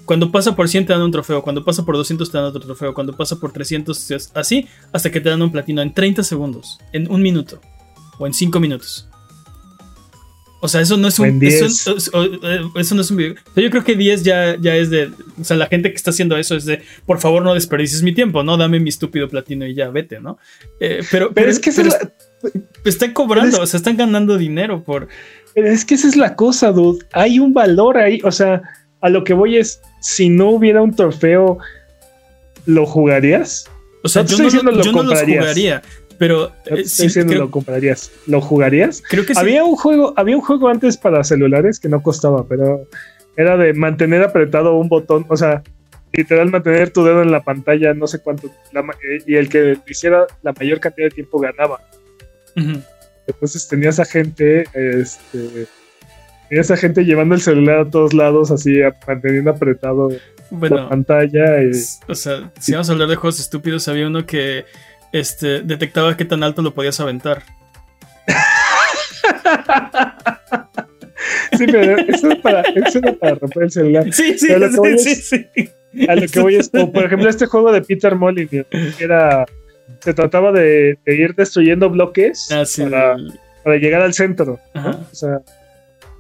Cuando pasa por 100 te dan un trofeo, cuando pasa por 200 te dan otro trofeo, cuando pasa por 300 así hasta que te dan un platino en 30 segundos, en un minuto o en 5 minutos. O sea, eso no es un. Eso, eso, no es un video. yo creo que 10 ya, ya es de. O sea, la gente que está haciendo eso es de. Por favor, no desperdicies mi tiempo, ¿no? Dame mi estúpido platino y ya vete, ¿no? Eh, pero, pero, es que están cobrando, o sea, están ganando dinero por. Pero es que esa es la cosa, dude. Hay un valor ahí. O sea, a lo que voy es. Si no hubiera un trofeo, ¿lo jugarías? O sea, yo, no, lo, yo no los jugaría. Pero eh, lo comprarías. ¿Lo jugarías? Creo que había un juego, había un juego antes para celulares que no costaba, pero era de mantener apretado un botón, o sea, literal mantener tu dedo en la pantalla, no sé cuánto, eh, y el que hiciera la mayor cantidad de tiempo ganaba. Entonces tenías a gente, este, tenías a gente llevando el celular a todos lados, así manteniendo apretado la pantalla. o sea, si vamos a hablar de juegos estúpidos, había uno que este, detectaba qué tan alto lo podías aventar. sí, pero eso es para, eso para romper el celular. Sí, sí, sí, sí, A lo que voy es, por ejemplo, este juego de Peter Molyneux, que era, se trataba de, ir destruyendo bloques ah, para, llegar al centro. O sea,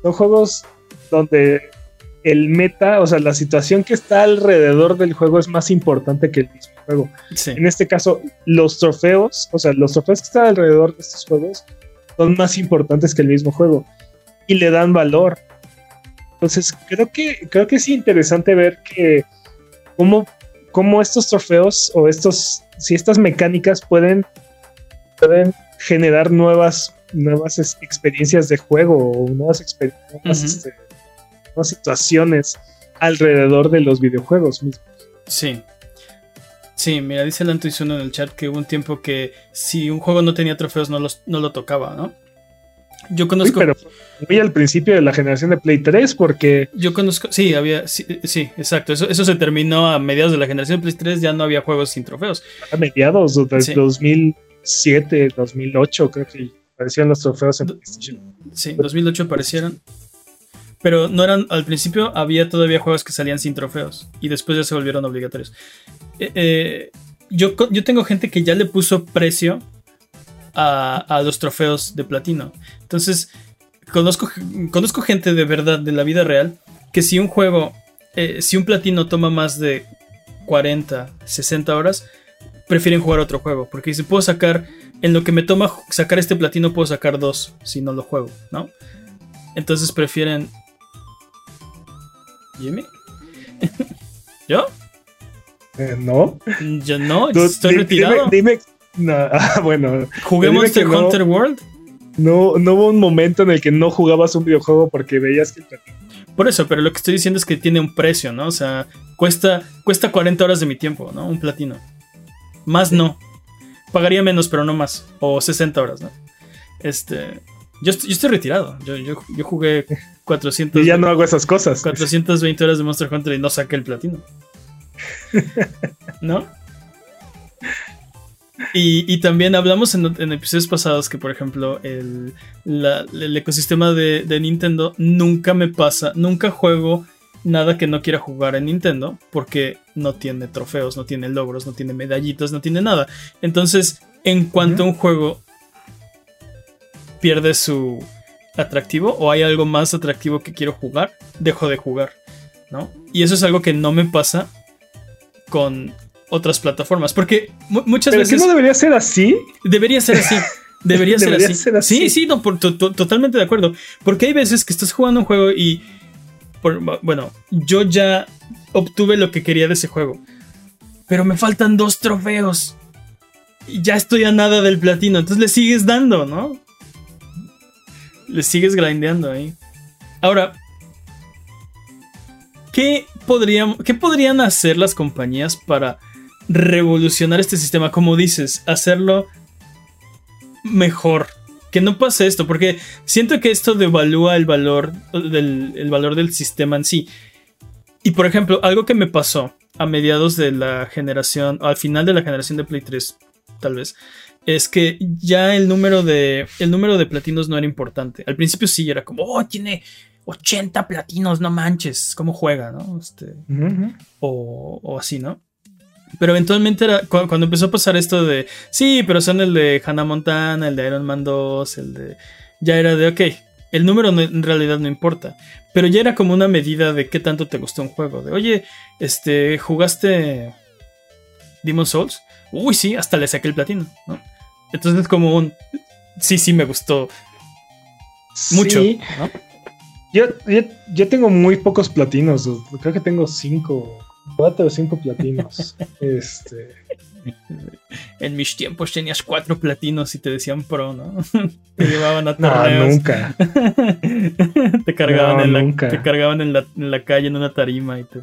son juegos donde el meta, o sea, la situación que está alrededor del juego es más importante que el mismo juego. En este caso, los trofeos, o sea, los trofeos que están alrededor de estos juegos son más importantes que el mismo juego y le dan valor. Entonces, creo que, creo que es interesante ver que cómo, cómo estos trofeos o estos, si estas mecánicas pueden, pueden generar nuevas, nuevas experiencias de juego o nuevas, experiencias, situaciones alrededor de los videojuegos mismos. Sí. Sí, mira, dice la intuición en el chat que hubo un tiempo que si un juego no tenía trofeos no, los, no lo tocaba, ¿no? Yo conozco. pero muy al principio de la generación de Play 3, porque. Yo conozco. Sí, había. Sí, exacto. Eso, eso se terminó a mediados de la generación de Play 3. Ya no había juegos sin trofeos. A mediados, de 2007, 2008, creo que aparecían los trofeos en PlayStation. Sí, 2008 aparecieron. Pero no eran, al principio había todavía juegos que salían sin trofeos y después ya se volvieron obligatorios. Eh, eh, yo, yo tengo gente que ya le puso precio a, los trofeos de platino. Entonces, conozco, conozco gente de verdad, de la vida real, que si un juego, eh, si un platino toma más de 40, 60 horas, prefieren jugar otro juego. Porque si puedo sacar, en lo que me toma sacar este platino, puedo sacar dos si no lo juego, ¿no? Entonces prefieren Jimmy. ¿Yo? Eh, no. Yo no, estoy retirado. Dime, no, ah, bueno. ¿Jugué Monster Hunter World? No, no hubo un momento en el que no jugabas un videojuego porque veías que Por eso, pero lo que estoy diciendo es que tiene un precio, ¿no? O sea, cuesta, cuesta 40 horas de mi tiempo, ¿no? Un platino. Más no. Pagaría menos, pero no más. O 60 horas, ¿no? Este. Yo, yo estoy retirado. Yo, yo, yo jugué 400. Y ya no hago esas cosas. 420 horas de Monster Hunter y no saqué el platino. ¿No? Y, también hablamos en, episodios pasados que, por ejemplo, el, ecosistema de, Nintendo nunca me pasa, nunca juego nada que no quiera jugar en Nintendo porque no tiene trofeos, no tiene logros, no tiene medallitas, no tiene nada. Entonces, en cuanto a un juego pierde su atractivo o hay algo más atractivo que quiero jugar, dejo de jugar, ¿no? Y eso es algo que no me pasa con otras plataformas, porque muchas ¿Pero veces... no debería ser así? Debería ser así. Debería, ser, así. Sí, sí, no, totalmente de acuerdo. Porque hay veces que estás jugando un juego y... bueno, yo ya obtuve lo que quería de ese juego. Pero me faltan dos trofeos. Y ya estoy a nada del platino. Entonces le sigues dando, ¿no? Le sigues grindeando ahí. Ahora, ¿qué podrían, ¿qué podrían hacer las compañías para revolucionar este sistema, como dices, hacerlo mejor. Que no pase esto, porque siento que esto devalúa el valor del, el valor del sistema en sí. Y por ejemplo, algo que me pasó a mediados de la generación, al final de la generación de Play 3, tal vez, es que ya el número de el número de platinos no era importante. Al principio sí era como, "Oh, tiene 80 platinos, no manches, cómo juega, ¿no?" Este, o, o, así, ¿no? Pero eventualmente era cuando empezó a pasar esto de, sí, pero son el de Hannah Montana, el de Iron Man 2, el de ya era de, ok, el número en realidad no importa, pero ya era como una medida de qué tanto te gustó un juego, de, oye, este, jugaste Demon Souls, uy, sí, hasta le saqué el platino, ¿no? Entonces es como un. Sí, sí, me gustó. Mucho. Yo, yo, tengo muy pocos platinos. Creo que tengo cinco. Cuatro o cinco platinos. este. En mis tiempos tenías cuatro platinos y te decían pro, ¿no? te llevaban a torneos. No, nunca. te cargaban, en, La, te cargaban en, la, en la calle en una tarima y te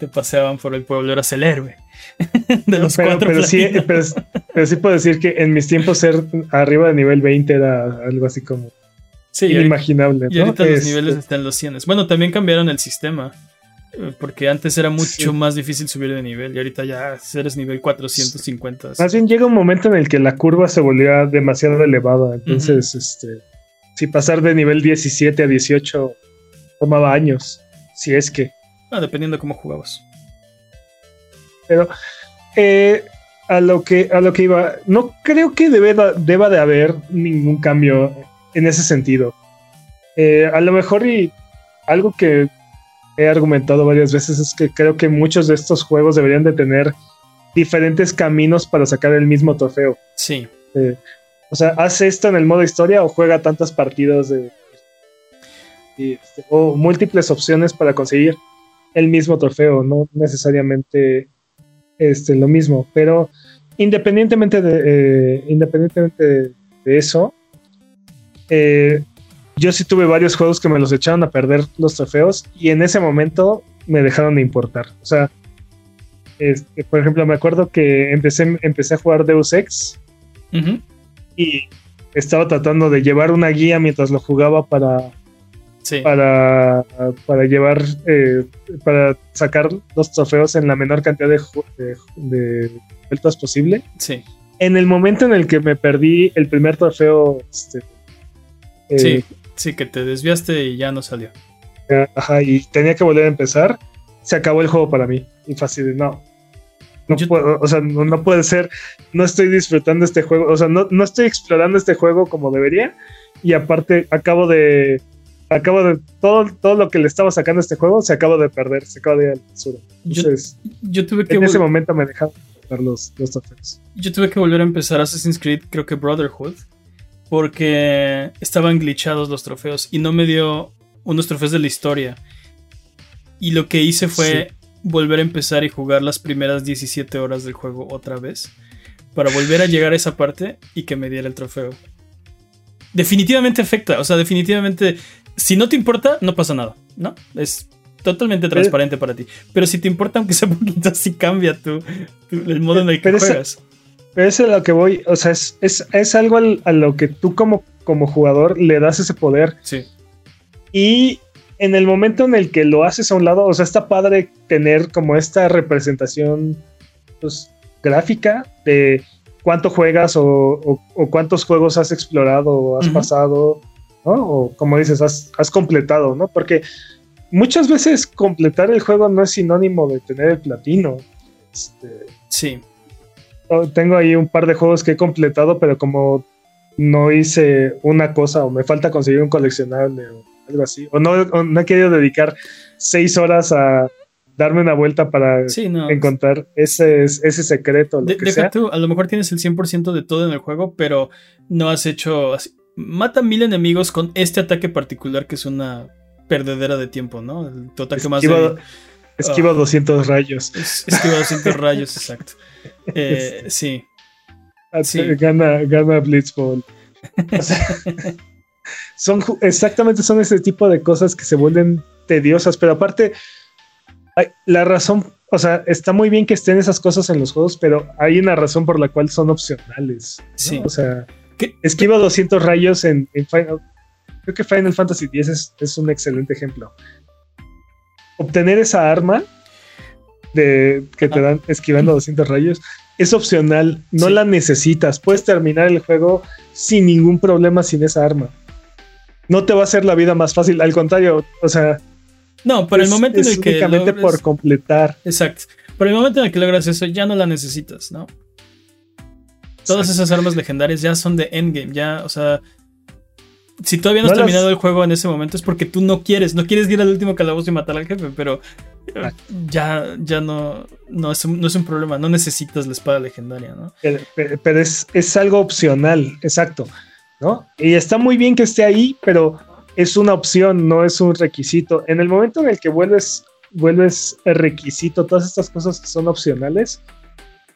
te paseaban por el pueblo, eras el héroe de los pero, cuatro pero sí, pero, sí puedo decir que en mis tiempos ser arriba de nivel 20 era algo así como sí, inimaginable. Y ahorita, los niveles están en los 100. Bueno, también cambiaron el sistema. Eh, porque antes era mucho más difícil subir de nivel y ahorita ya eres nivel 450. Más bien llega un momento en el que la curva se volvía demasiado elevada. Entonces, este, si pasar de nivel 17 a 18 tomaba años. Si es que. Ah, dependiendo de cómo jugabas. Pero eh, a, lo que, a lo que iba, no creo que deba, deba de haber ningún cambio en ese sentido. Eh, a lo mejor y algo que he argumentado varias veces es que creo que muchos de estos juegos deberían de tener diferentes caminos para sacar el mismo trofeo. Sí. Eh, o sea, hace esto en el modo historia o juega tantas partidas de, este, o múltiples opciones para conseguir el mismo trofeo, no necesariamente este, lo mismo, pero independientemente de, eh, independientemente de, eso, eh, yo sí tuve varios juegos que me los echaron a perder los trofeos y en ese momento me dejaron de importar. O sea, este, por ejemplo, me acuerdo que empecé, empecé a jugar Deus Ex y estaba tratando de llevar una guía mientras lo jugaba para, para, para llevar, eh, para sacar los trofeos en la menor cantidad de, de, vueltas posible. Sí. En el momento en el que me perdí el primer trofeo, este, eh, sí, sí, que te desviaste y ya no salió. Ajá, y tenía que volver a empezar, se acabó el juego para mí. Y fácil, no. No puedo, o sea, no, puede ser, no estoy disfrutando este juego, o sea, no, no estoy explorando este juego como debería. Y aparte, acabo de acabo de. Todo, todo lo que le estaba sacando a este juego se acaba de perder, se acaba de ir al basura. Entonces, yo, tuve que. En ese momento me dejaron los, los trofeos. Yo tuve que volver a empezar Assassin's Creed, creo que Brotherhood, porque estaban glitchados los trofeos y no me dio unos trofeos de la historia. Y lo que hice fue volver a empezar y jugar las primeras 17 horas del juego otra vez. Para volver a llegar a esa parte y que me diera el trofeo. Definitivamente afecta, o sea, definitivamente si no te importa, no pasa nada, ¿no? Es totalmente transparente para ti. Pero si te importa, aunque sea poquito, sí cambia tu, el modo en el que juegas. pero eso es a lo que voy, o sea, es, es, algo a lo que tú como, como jugador le das ese poder. Sí. Y en el momento en el que lo haces a un lado, o sea, está padre tener como esta representación pues, gráfica de cuánto juegas o, cuántos juegos has explorado o has pasado o como dices, has, completado, ¿no? Porque muchas veces completar el juego no es sinónimo de tener el platino. Este, sí. Tengo ahí un par de juegos que he completado, pero como no hice una cosa o me falta conseguir un coleccionable o algo así, o no, no he querido dedicar seis horas a darme una vuelta para encontrar ese, ese secreto. Lo a lo mejor tienes el 100% de todo en el juego, pero no has hecho mata mil enemigos con este ataque particular que es una perdedera de tiempo, ¿no? El, tu ataque más Esquiva 200 ah. rayos. esquiva 200 rayos, exacto. Eh, sí. Gana, gana Blitzball. son exactamente son ese tipo de cosas que se vuelven tediosas, pero aparte la razón, o sea, está muy bien que estén esas cosas en los juegos, pero hay una razón por la cual son opcionales. Sí. O sea, esquiva 200 rayos en, Final. Creo que Final Fantasy X es, un excelente ejemplo. Obtener esa arma de, que te dan esquivando 200 rayos es opcional, no la necesitas. Puedes terminar el juego sin ningún problema sin esa arma. No te va a hacer la vida más fácil, al contrario, o sea, no, por el momento en el que. Únicamente por completar. Exacto. Por el momento en el que logras eso, ya no la necesitas, ¿no? Todas esas armas legendarias ya son de endgame, ya, o sea. Si todavía no, has terminado el juego en ese momento es porque tú no quieres, no quieres ir al último calabozo y matar al jefe, pero ya, ya no, no es, un, no, es un, problema, no necesitas la espada legendaria, ¿no? Pero, es, es, algo opcional, exacto, ¿no? Y está muy bien que esté ahí, pero es una opción, no es un requisito. En el momento en el que vuelves, vuelves el requisito, todas estas cosas que son opcionales,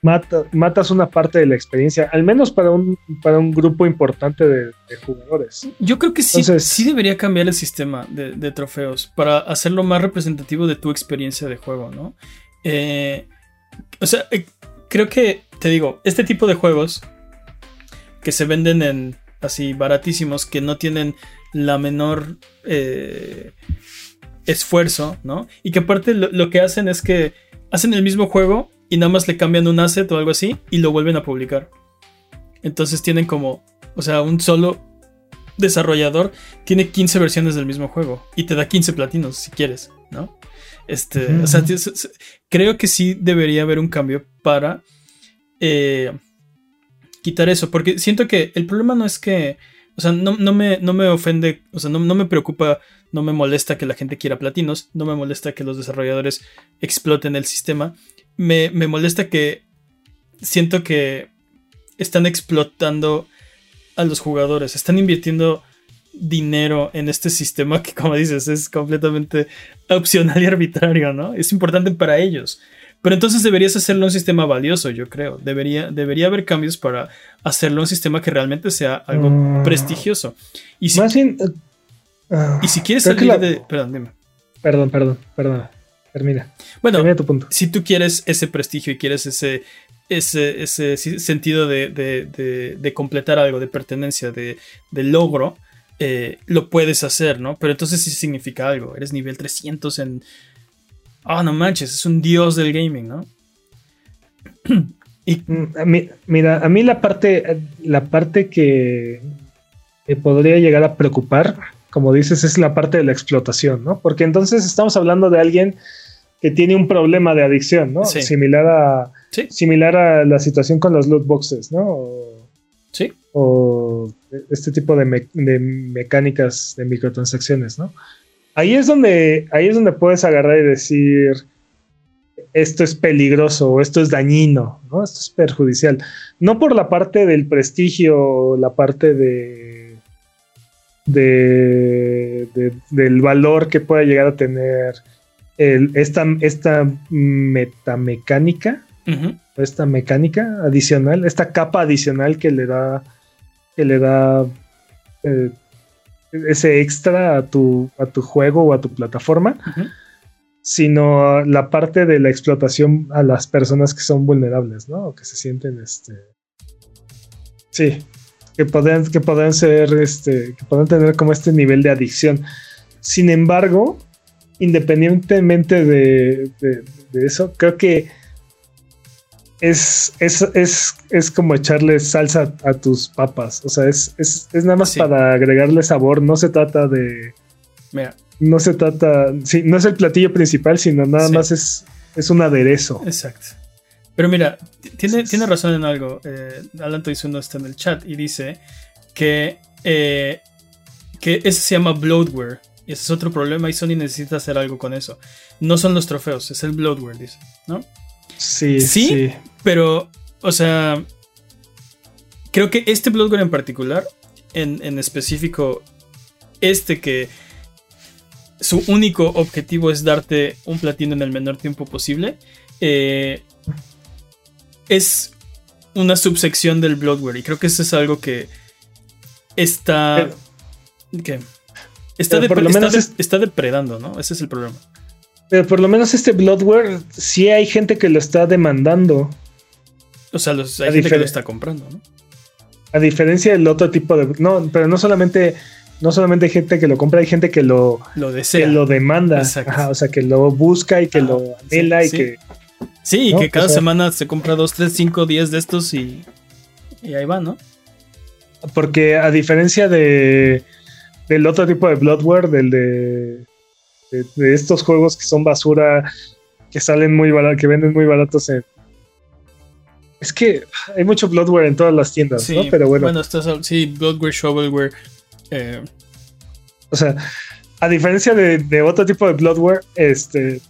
matas una parte de la experiencia, al menos para un, para un grupo importante de, jugadores. Yo creo que sí, sí debería cambiar el sistema de, trofeos para hacerlo más representativo de tu experiencia de juego, ¿no? Eh, o sea, eh, creo que, te digo, este tipo de juegos que se venden en así baratísimos, que no tienen la menor eh, esfuerzo, ¿no? Y que aparte lo, que hacen es que hacen el mismo juego y nada más le cambian un asset o algo así y lo vuelven a publicar. Entonces tienen como, o sea, un solo desarrollador tiene 15 versiones del mismo juego y te da 15 platinos si quieres, ¿no? Este, o sea, creo que sí debería haber un cambio para eh, quitar eso, porque siento que el problema no es que o sea, no, me, no me ofende, o sea, no, me preocupa, no me molesta que la gente quiera platinos, no me molesta que los desarrolladores exploten el sistema. Me, molesta que siento que están explotando a los jugadores, están invirtiendo dinero en este sistema que, como dices, es completamente opcional y arbitrario, ¿no? Es importante para ellos. Pero entonces deberías hacerlo un sistema valioso, yo creo. Debería, debería haber cambios para hacerlo un sistema que realmente sea algo mm. prestigioso. Y si, Más uh, y si quieres salir de. Perdón, dime. Perdón, perdón, perdón. Termina. Bueno, tu punto. si tú quieres ese prestigio y quieres ese, ese, ese sentido de, de, de, completar algo, de pertenencia, de, logro, eh, lo puedes hacer, ¿no? Pero entonces sí significa algo. Eres nivel 300 en Ah, no manches, es un dios del gaming, ¿no? y, mm, mira, a mí la parte, la parte que me podría llegar a preocupar, como dices, es la parte de la explotación, ¿no? Porque entonces estamos hablando de alguien que tiene un problema de adicción, ¿no? Similar a, similar a la situación con los loot boxes, ¿no? sí. O este tipo de, de mecánicas de microtransacciones, ¿no? ahí es donde, ahí es donde puedes agarrar y decir, esto es peligroso o esto es dañino, ¿no? Esto es perjudicial. No por la parte del prestigio, la parte de, de, del valor que pueda llegar a tener esta, esta metamecánica, esta mecánica adicional, esta capa adicional que le da, que le da eh, ese extra a tu, a tu juego o a tu plataforma, sino la parte de la explotación a las personas que son vulnerables, ¿no? O que se sienten, este... Sí, que pueden, que pueden ser, este, que pueden tener como este nivel de adicción. Sin embargo, independientemente de, de eso, creo que es, es, como echarle salsa a tus papas. O sea, es, nada más para agregarle sabor. No se trata de. Mira. No se trata. Sí, no es el platillo principal, sino nada más es, es un aderezo. Exacto. Pero mira, tiene, tiene razón en algo. Eh, Alan uno está en el chat y dice que, eh, que ese se llama bloatware. Y ese es otro problema y Sony necesita hacer algo con eso. No son los trofeos, es el bloatware, dice, ¿no? Sí, sí, pero, o sea, creo que este Bloodborne en particular, en, específico, este que su único objetivo es darte un platino en el menor tiempo posible, eh, es una subsección del Bloodware. Y creo que eso es algo que está. ¿Qué? Está, está, está, depredando, ¿no? Ese es el problema. Pero por lo menos este Bloodware, sí hay gente que lo está demandando. O sea, los, hay gente que lo está comprando, ¿no? A diferencia del otro tipo de. No, pero no solamente. No solamente hay gente que lo compra, hay gente que lo, lo desea. Que lo demanda. Ajá, o sea, que lo busca y que lo anhela y que. Sí, y que cada semana se compra 2, 3, 5, 10 de estos y, y ahí va, ¿no? Porque a diferencia de del otro tipo de Bloodware, del de, de, estos juegos que son basura, que salen muy baratos, que venden muy baratos en, es que hay mucho Bloodware en todas las tiendas, ¿no? Pero bueno. Bueno, estás, sí, Bloodware, Shovelware. Eh. O sea, a diferencia de, otro tipo de Bloodware, este.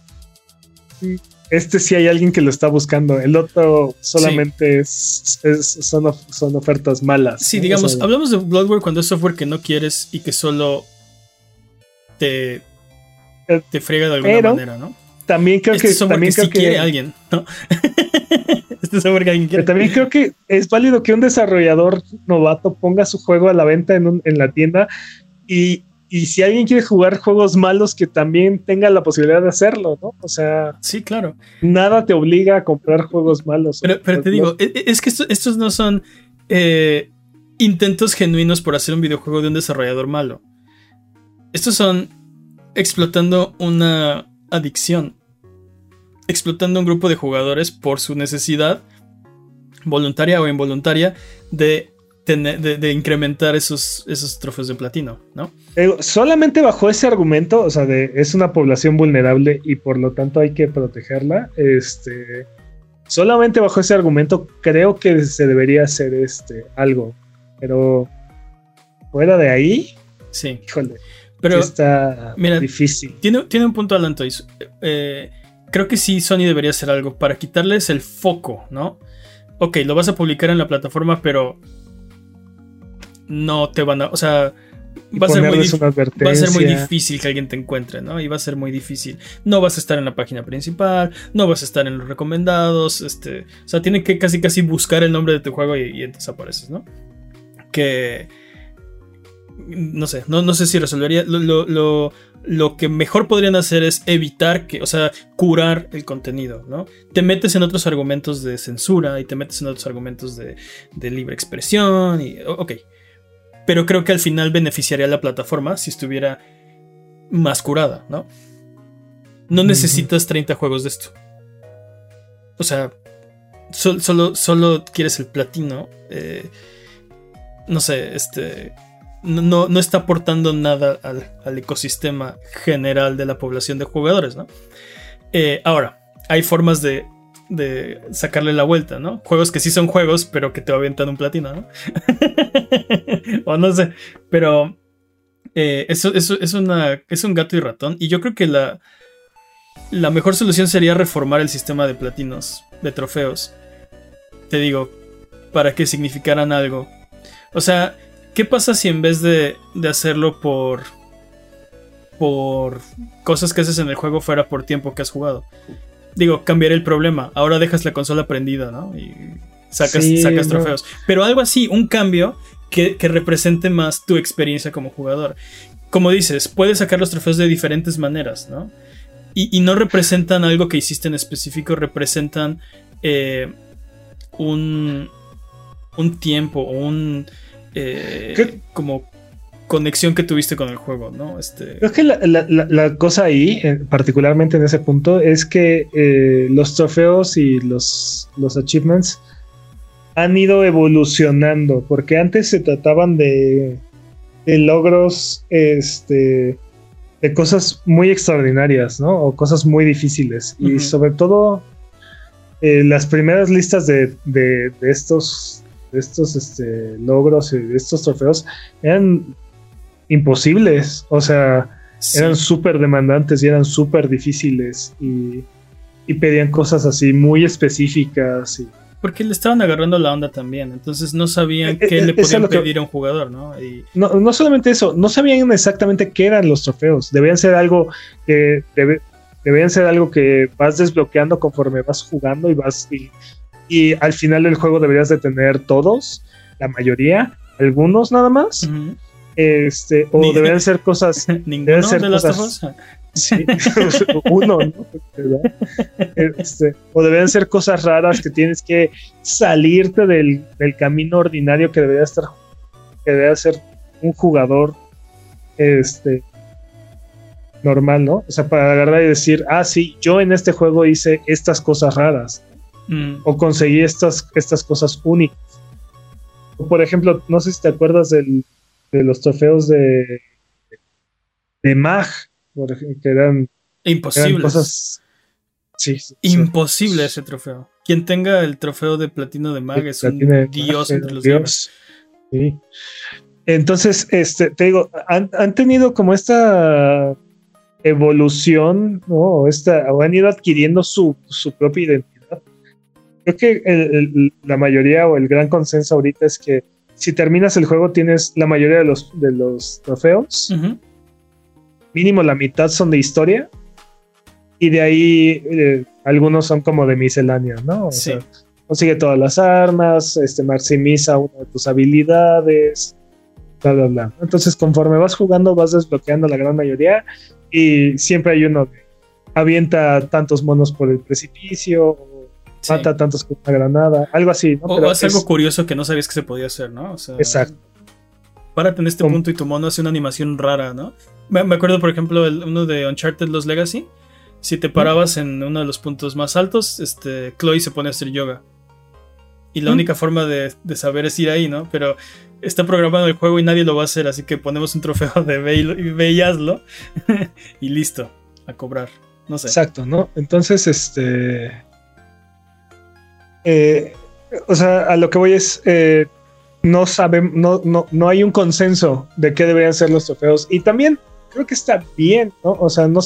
Este sí hay alguien que lo está buscando. El otro solamente es, son, son, ofertas malas. Sí, digamos, hablamos de Bloodware cuando es software que no quieres y que solo te, eh, te friega de alguna manera, ¿no? También creo este que. También creo que quiere alguien, ¿no? este que alguien quiere. también creo que es válido que un desarrollador novato ponga su juego a la venta en, en la tienda y, y, si alguien quiere jugar juegos malos, que también tenga la posibilidad de hacerlo, ¿no? O sea. Sí, claro. Nada te obliga a comprar juegos malos. Pero, pero te digo, e, e, es que estos no son eh, intentos genuinos por hacer un videojuego de un desarrollador malo. Estos son explotando una adicción, explotando un grupo de jugadores por su necesidad, voluntaria o involuntaria, de, de, incrementar esos, esos trofeos de platino, ¿no? solamente bajo ese argumento, o sea, de es una población vulnerable y por lo tanto hay que protegerla, este... Solamente bajo ese argumento creo que se debería hacer este algo. Pero fuera de ahí, sí. Híjole. Pero está mira, difícil. Tiene, tiene un punto Alantois. Eh, creo que sí, Sony debería hacer algo para quitarles el foco, ¿no? Ok, lo vas a publicar en la plataforma, pero no te van a. O sea, va a, ser muy va a ser muy difícil que alguien te encuentre, ¿no? Y va a ser muy difícil. No vas a estar en la página principal, no vas a estar en los recomendados, este, o sea, tienen que casi casi buscar el nombre de tu juego y, y entonces apareces, ¿no? Que no sé, no, no sé si resolvería. Lo, lo, que mejor podrían hacer es evitar que, o sea, curar el contenido, ¿no? Te metes en otros argumentos de censura y te metes en otros argumentos de, libre expresión y, ok. Pero creo que al final beneficiaría a la plataforma si estuviera más curada, ¿no? No necesitas 30 juegos de esto. O sea, solo, solo quieres el platino. Eh, no sé, este no, no está aportando nada al, ecosistema general de la población de jugadores, ¿no? Eh, ahora, hay formas de, de, sacarle la vuelta, ¿no? Juegos que sí son juegos, pero que te avientan un platino, ¿no? o no sé, pero eh, eso, eso, es, una, es un gato y ratón. Y yo creo que la, la mejor solución sería reformar el sistema de platinos, de trofeos. Te digo, para que significaran algo. O sea, ¿Qué pasa si en vez de, hacerlo por. por cosas que haces en el juego fuera por tiempo que has jugado? Digo, cambiar el problema. Ahora dejas la consola prendida, ¿no? Y sacas, sacas trofeos. Pero algo así, un cambio que, represente más tu experiencia como jugador. Como dices, puedes sacar los trofeos de diferentes maneras, ¿no? Y, no representan algo que hiciste en específico, representan eh, un, un tiempo un eh, como conexión que tuviste con el juego, ¿no? Este... Creo que la, cosa ahí, eh, particularmente en ese punto, es que eh, los trofeos y los, los achievements han ido evolucionando, porque antes se trataban de, de logros, este, de cosas muy extraordinarias, ¿no? O cosas muy difíciles. Y sobre todo, las primeras listas de, de, de estos estos este, logros y estos trofeos eran imposibles. O sea, eran súper demandantes y eran súper difíciles y, pedían cosas así muy específicas. Y, porque le estaban agarrando la onda también, entonces no sabían eh, qué eh, le podían pedir a un jugador, ¿no? ¿no? solamente eso, no sabían exactamente qué eran los trofeos, debían ser algo que debían ser algo que vas desbloqueando conforme vas jugando y vas y al final del juego deberías de tener todos, la mayoría, algunos nada más. Este, o deberían ser cosas. Ninguno ser de cosas, Sí, uno, ¿no? Este, o deberían ser cosas raras que tienes que salirte del, del camino ordinario que debería estar, que debería ser un jugador este, normal, ¿no? O sea, para agarrar y decir, ah, sí, yo en este juego hice estas cosas raras. Mm. O conseguí estas, estas cosas únicas. O, por ejemplo, no sé si te acuerdas del, de los trofeos de, de Mag, por ejemplo, que eran, eran Imposible. cosas. Sí, sí, Imposible ese trofeo. Quien tenga el trofeo de platino de Mag es un de dios entre los dios. Sí. Entonces, este, te digo, han, han tenido como esta evolución, ¿no? O, esta, o han ido adquiriendo su, su propia identidad. Creo que el- el- la mayoría o el gran consenso ahorita es que si terminas el juego tienes la mayoría de los, de los trofeos, Ujú. mínimo la mitad son de historia y de ahí eh, algunos son como de miscelánea, ¿no? O Sí. sea, consigue todas las armas, este, maximiza una de tus habilidades, bla, bla, bla. Entonces, conforme vas jugando, vas desbloqueando la gran mayoría y siempre hay uno que avienta tantos monos por el precipicio, Sí. mata tantos con una granada, algo así, ¿no? O, Pero es- algo curioso que no sabías que se podía hacer, ¿no? O sea, Exacto. Párate en este Como- punto y tu mono hace una animación rara, ¿no? Me, me acuerdo, por ejemplo, el, uno de Uncharted Los Legacy. Si te parabas en uno de los puntos más altos, este, Chloe se pone a hacer yoga. Y la Mm. única forma de, de saber es ir ahí, ¿no? Pero está programado el juego y nadie lo va a hacer, así que ponemos un trofeo de ve y, y ve y hazlo. y listo, a cobrar. No sé. Exacto, ¿no? Entonces, este. Eh, o sea, a lo que voy es. eh, no sabemos, no, no, no hay un consenso de qué deberían ser los trofeos. Y también creo que está bien, ¿no? O sea, no.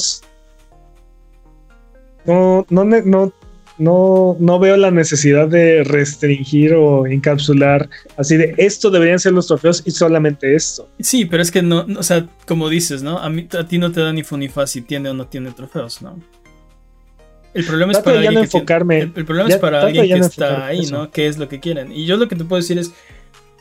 No, no, no, no, veo la necesidad de restringir o encapsular así de esto deberían ser los trofeos y solamente esto. Sí, pero es que no, o sea, como dices, ¿no? A, mí, a ti no te da ni fu ni fa si tiene o no tiene trofeos, ¿no? El problema es para de ya alguien no que tiene- enfocarme. el, el problema Ya es para alguien que no está ahí, eso. ¿no? ¿Qué es lo que quieren? Y yo lo que te puedo decir es,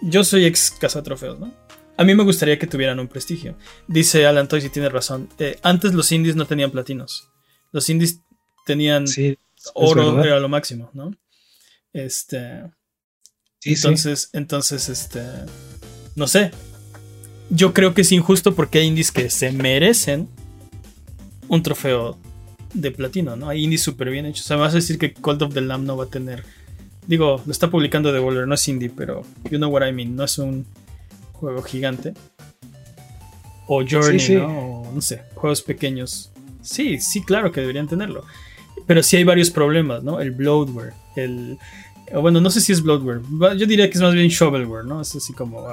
yo soy ex cazatrofeos, ¿no? A mí me gustaría que tuvieran un prestigio. Dice Alan Toys y tiene razón. Eh, antes los indies no tenían platinos. Los indies tenían Sí, oro, era lo máximo, ¿no? Este, Sí, sí. entonces, entonces, este, no sé. Yo creo que es injusto porque hay indies que se merecen un trofeo de platino, ¿no? Hay indies súper bien hechos. O sea, me vas a decir que Cold of the Lamb no va a tener. Digo, lo está publicando Devolver, no es indie, pero you know what I mean. No es un juego gigante. O Journey, Sí, sí. ¿no? O no sé, juegos pequeños. Sí, sí, claro que deberían tenerlo. Pero sí hay varios problemas, ¿no? El bloatware, el. Bueno, no sé si es bloatware. Yo diría que es más bien shovelware, ¿no? Es así como.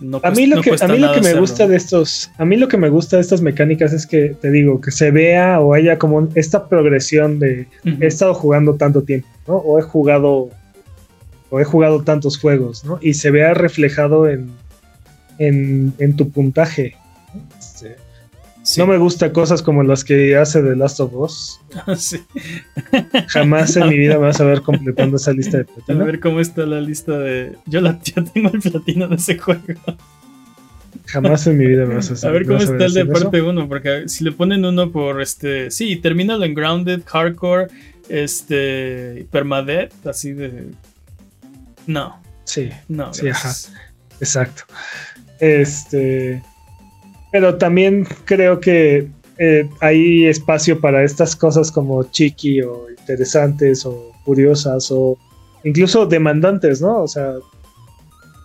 No A mí lo no que, a mí lo que me hacerlo. gusta de estos, a mí lo que me gusta de estas mecánicas es que te digo que se vea o haya como esta progresión de he estado jugando tanto tiempo, ¿no? O he jugado o he jugado tantos juegos, ¿no? Y se vea reflejado en en, en tu puntaje. ¿No? Sí. No me gusta cosas como las que hace The Last of Us. Sí. Jamás en mi vida me vas a ver completando esa lista de A platino. ver cómo está la lista de. Yo, la, yo tengo el platino de ese juego. Jamás en mi vida me vas a A ver cómo está el de parte 1, porque si le ponen uno por este. Sí, termínalo en Grounded, Hardcore, este. Permadeath, así de. No, Sí. no. Sí, gracias. Exacto. Este. Pero también creo que eh, hay espacio para estas cosas como chiqui o interesantes o curiosas o incluso demandantes, ¿no? O sea,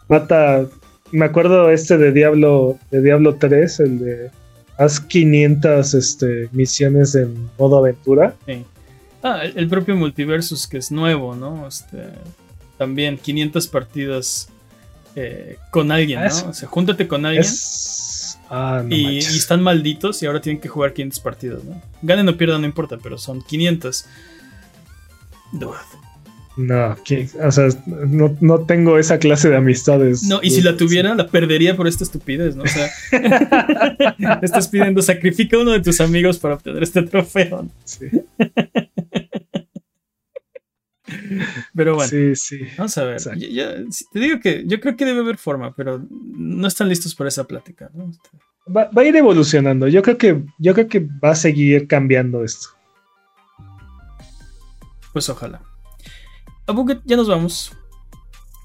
mata. Me acuerdo este de Diablo, de Diablo 3, el de haz 500 este, misiones en modo aventura. Sí. Ah, el, propio Multiversus, que es nuevo, ¿no? Este, también 500 partidas eh, con alguien, ¿no? es- O sea, júntate con alguien Es. Ah, no y, están malditos y ahora tienen que jugar 500 partidas, ¿no? Ganen o pierdan, no importa, pero son 500. Dude. No, que- o sea, no, no tengo esa clase de amistades. No, y si la tuviera, la perdería por esta estupidez, ¿no? O sea, estás pidiendo sacrifica a uno de tus amigos para obtener este trofeo. Sí, Pero bueno, sí, sí. vamos a ver. Ya- ya- te digo que yo creo que debe haber forma, pero no están listos para esa plática, ¿no? Este, Va, a ir evolucionando. Yo creo que, yo creo que va a seguir cambiando esto. Pues ojalá. A ya nos vamos.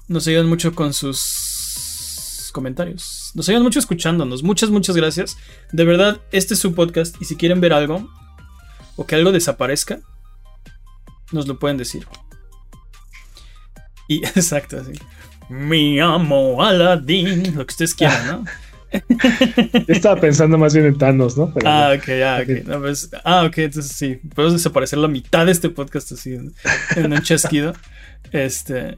Nos ayudan mucho con sus comentarios. Nos ayudan mucho escuchándonos. Muchas, muchas gracias. De verdad, este es su podcast. Y si quieren ver algo o que algo desaparezca, nos lo pueden decir. Y exacto, así. Mi amo Aladdin, lo que ustedes quieran, ¿no? estaba pensando más bien en Thanos, ¿no? ah, ok, ah, ok. Pues, ah, ok, entonces sí. Podemos desaparecer la mitad de este podcast así en, un chasquido. Este.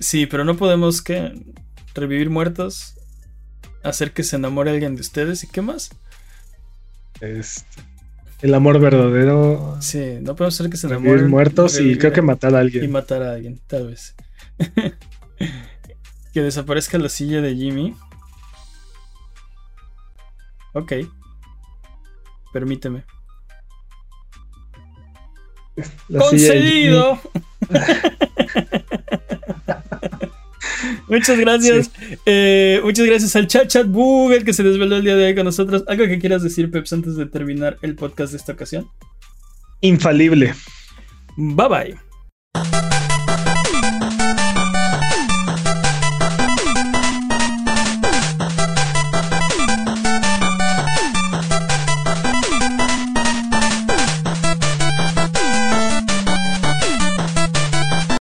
Sí, pero no podemos que revivir muertos, hacer que se enamore alguien de ustedes y qué más. Este, el amor verdadero. Sí, no podemos hacer que se enamoren. muertos y creo que matar a alguien. Y matar a alguien, tal vez. que desaparezca la silla de Jimmy. Ok. Permíteme. ¡Concedido! muchas gracias. Eh, muchas gracias al chat chat Google que se desveló el día de hoy con nosotros. ¿Algo que quieras decir, Peps, antes de terminar el podcast de esta ocasión? Infalible. Bye bye.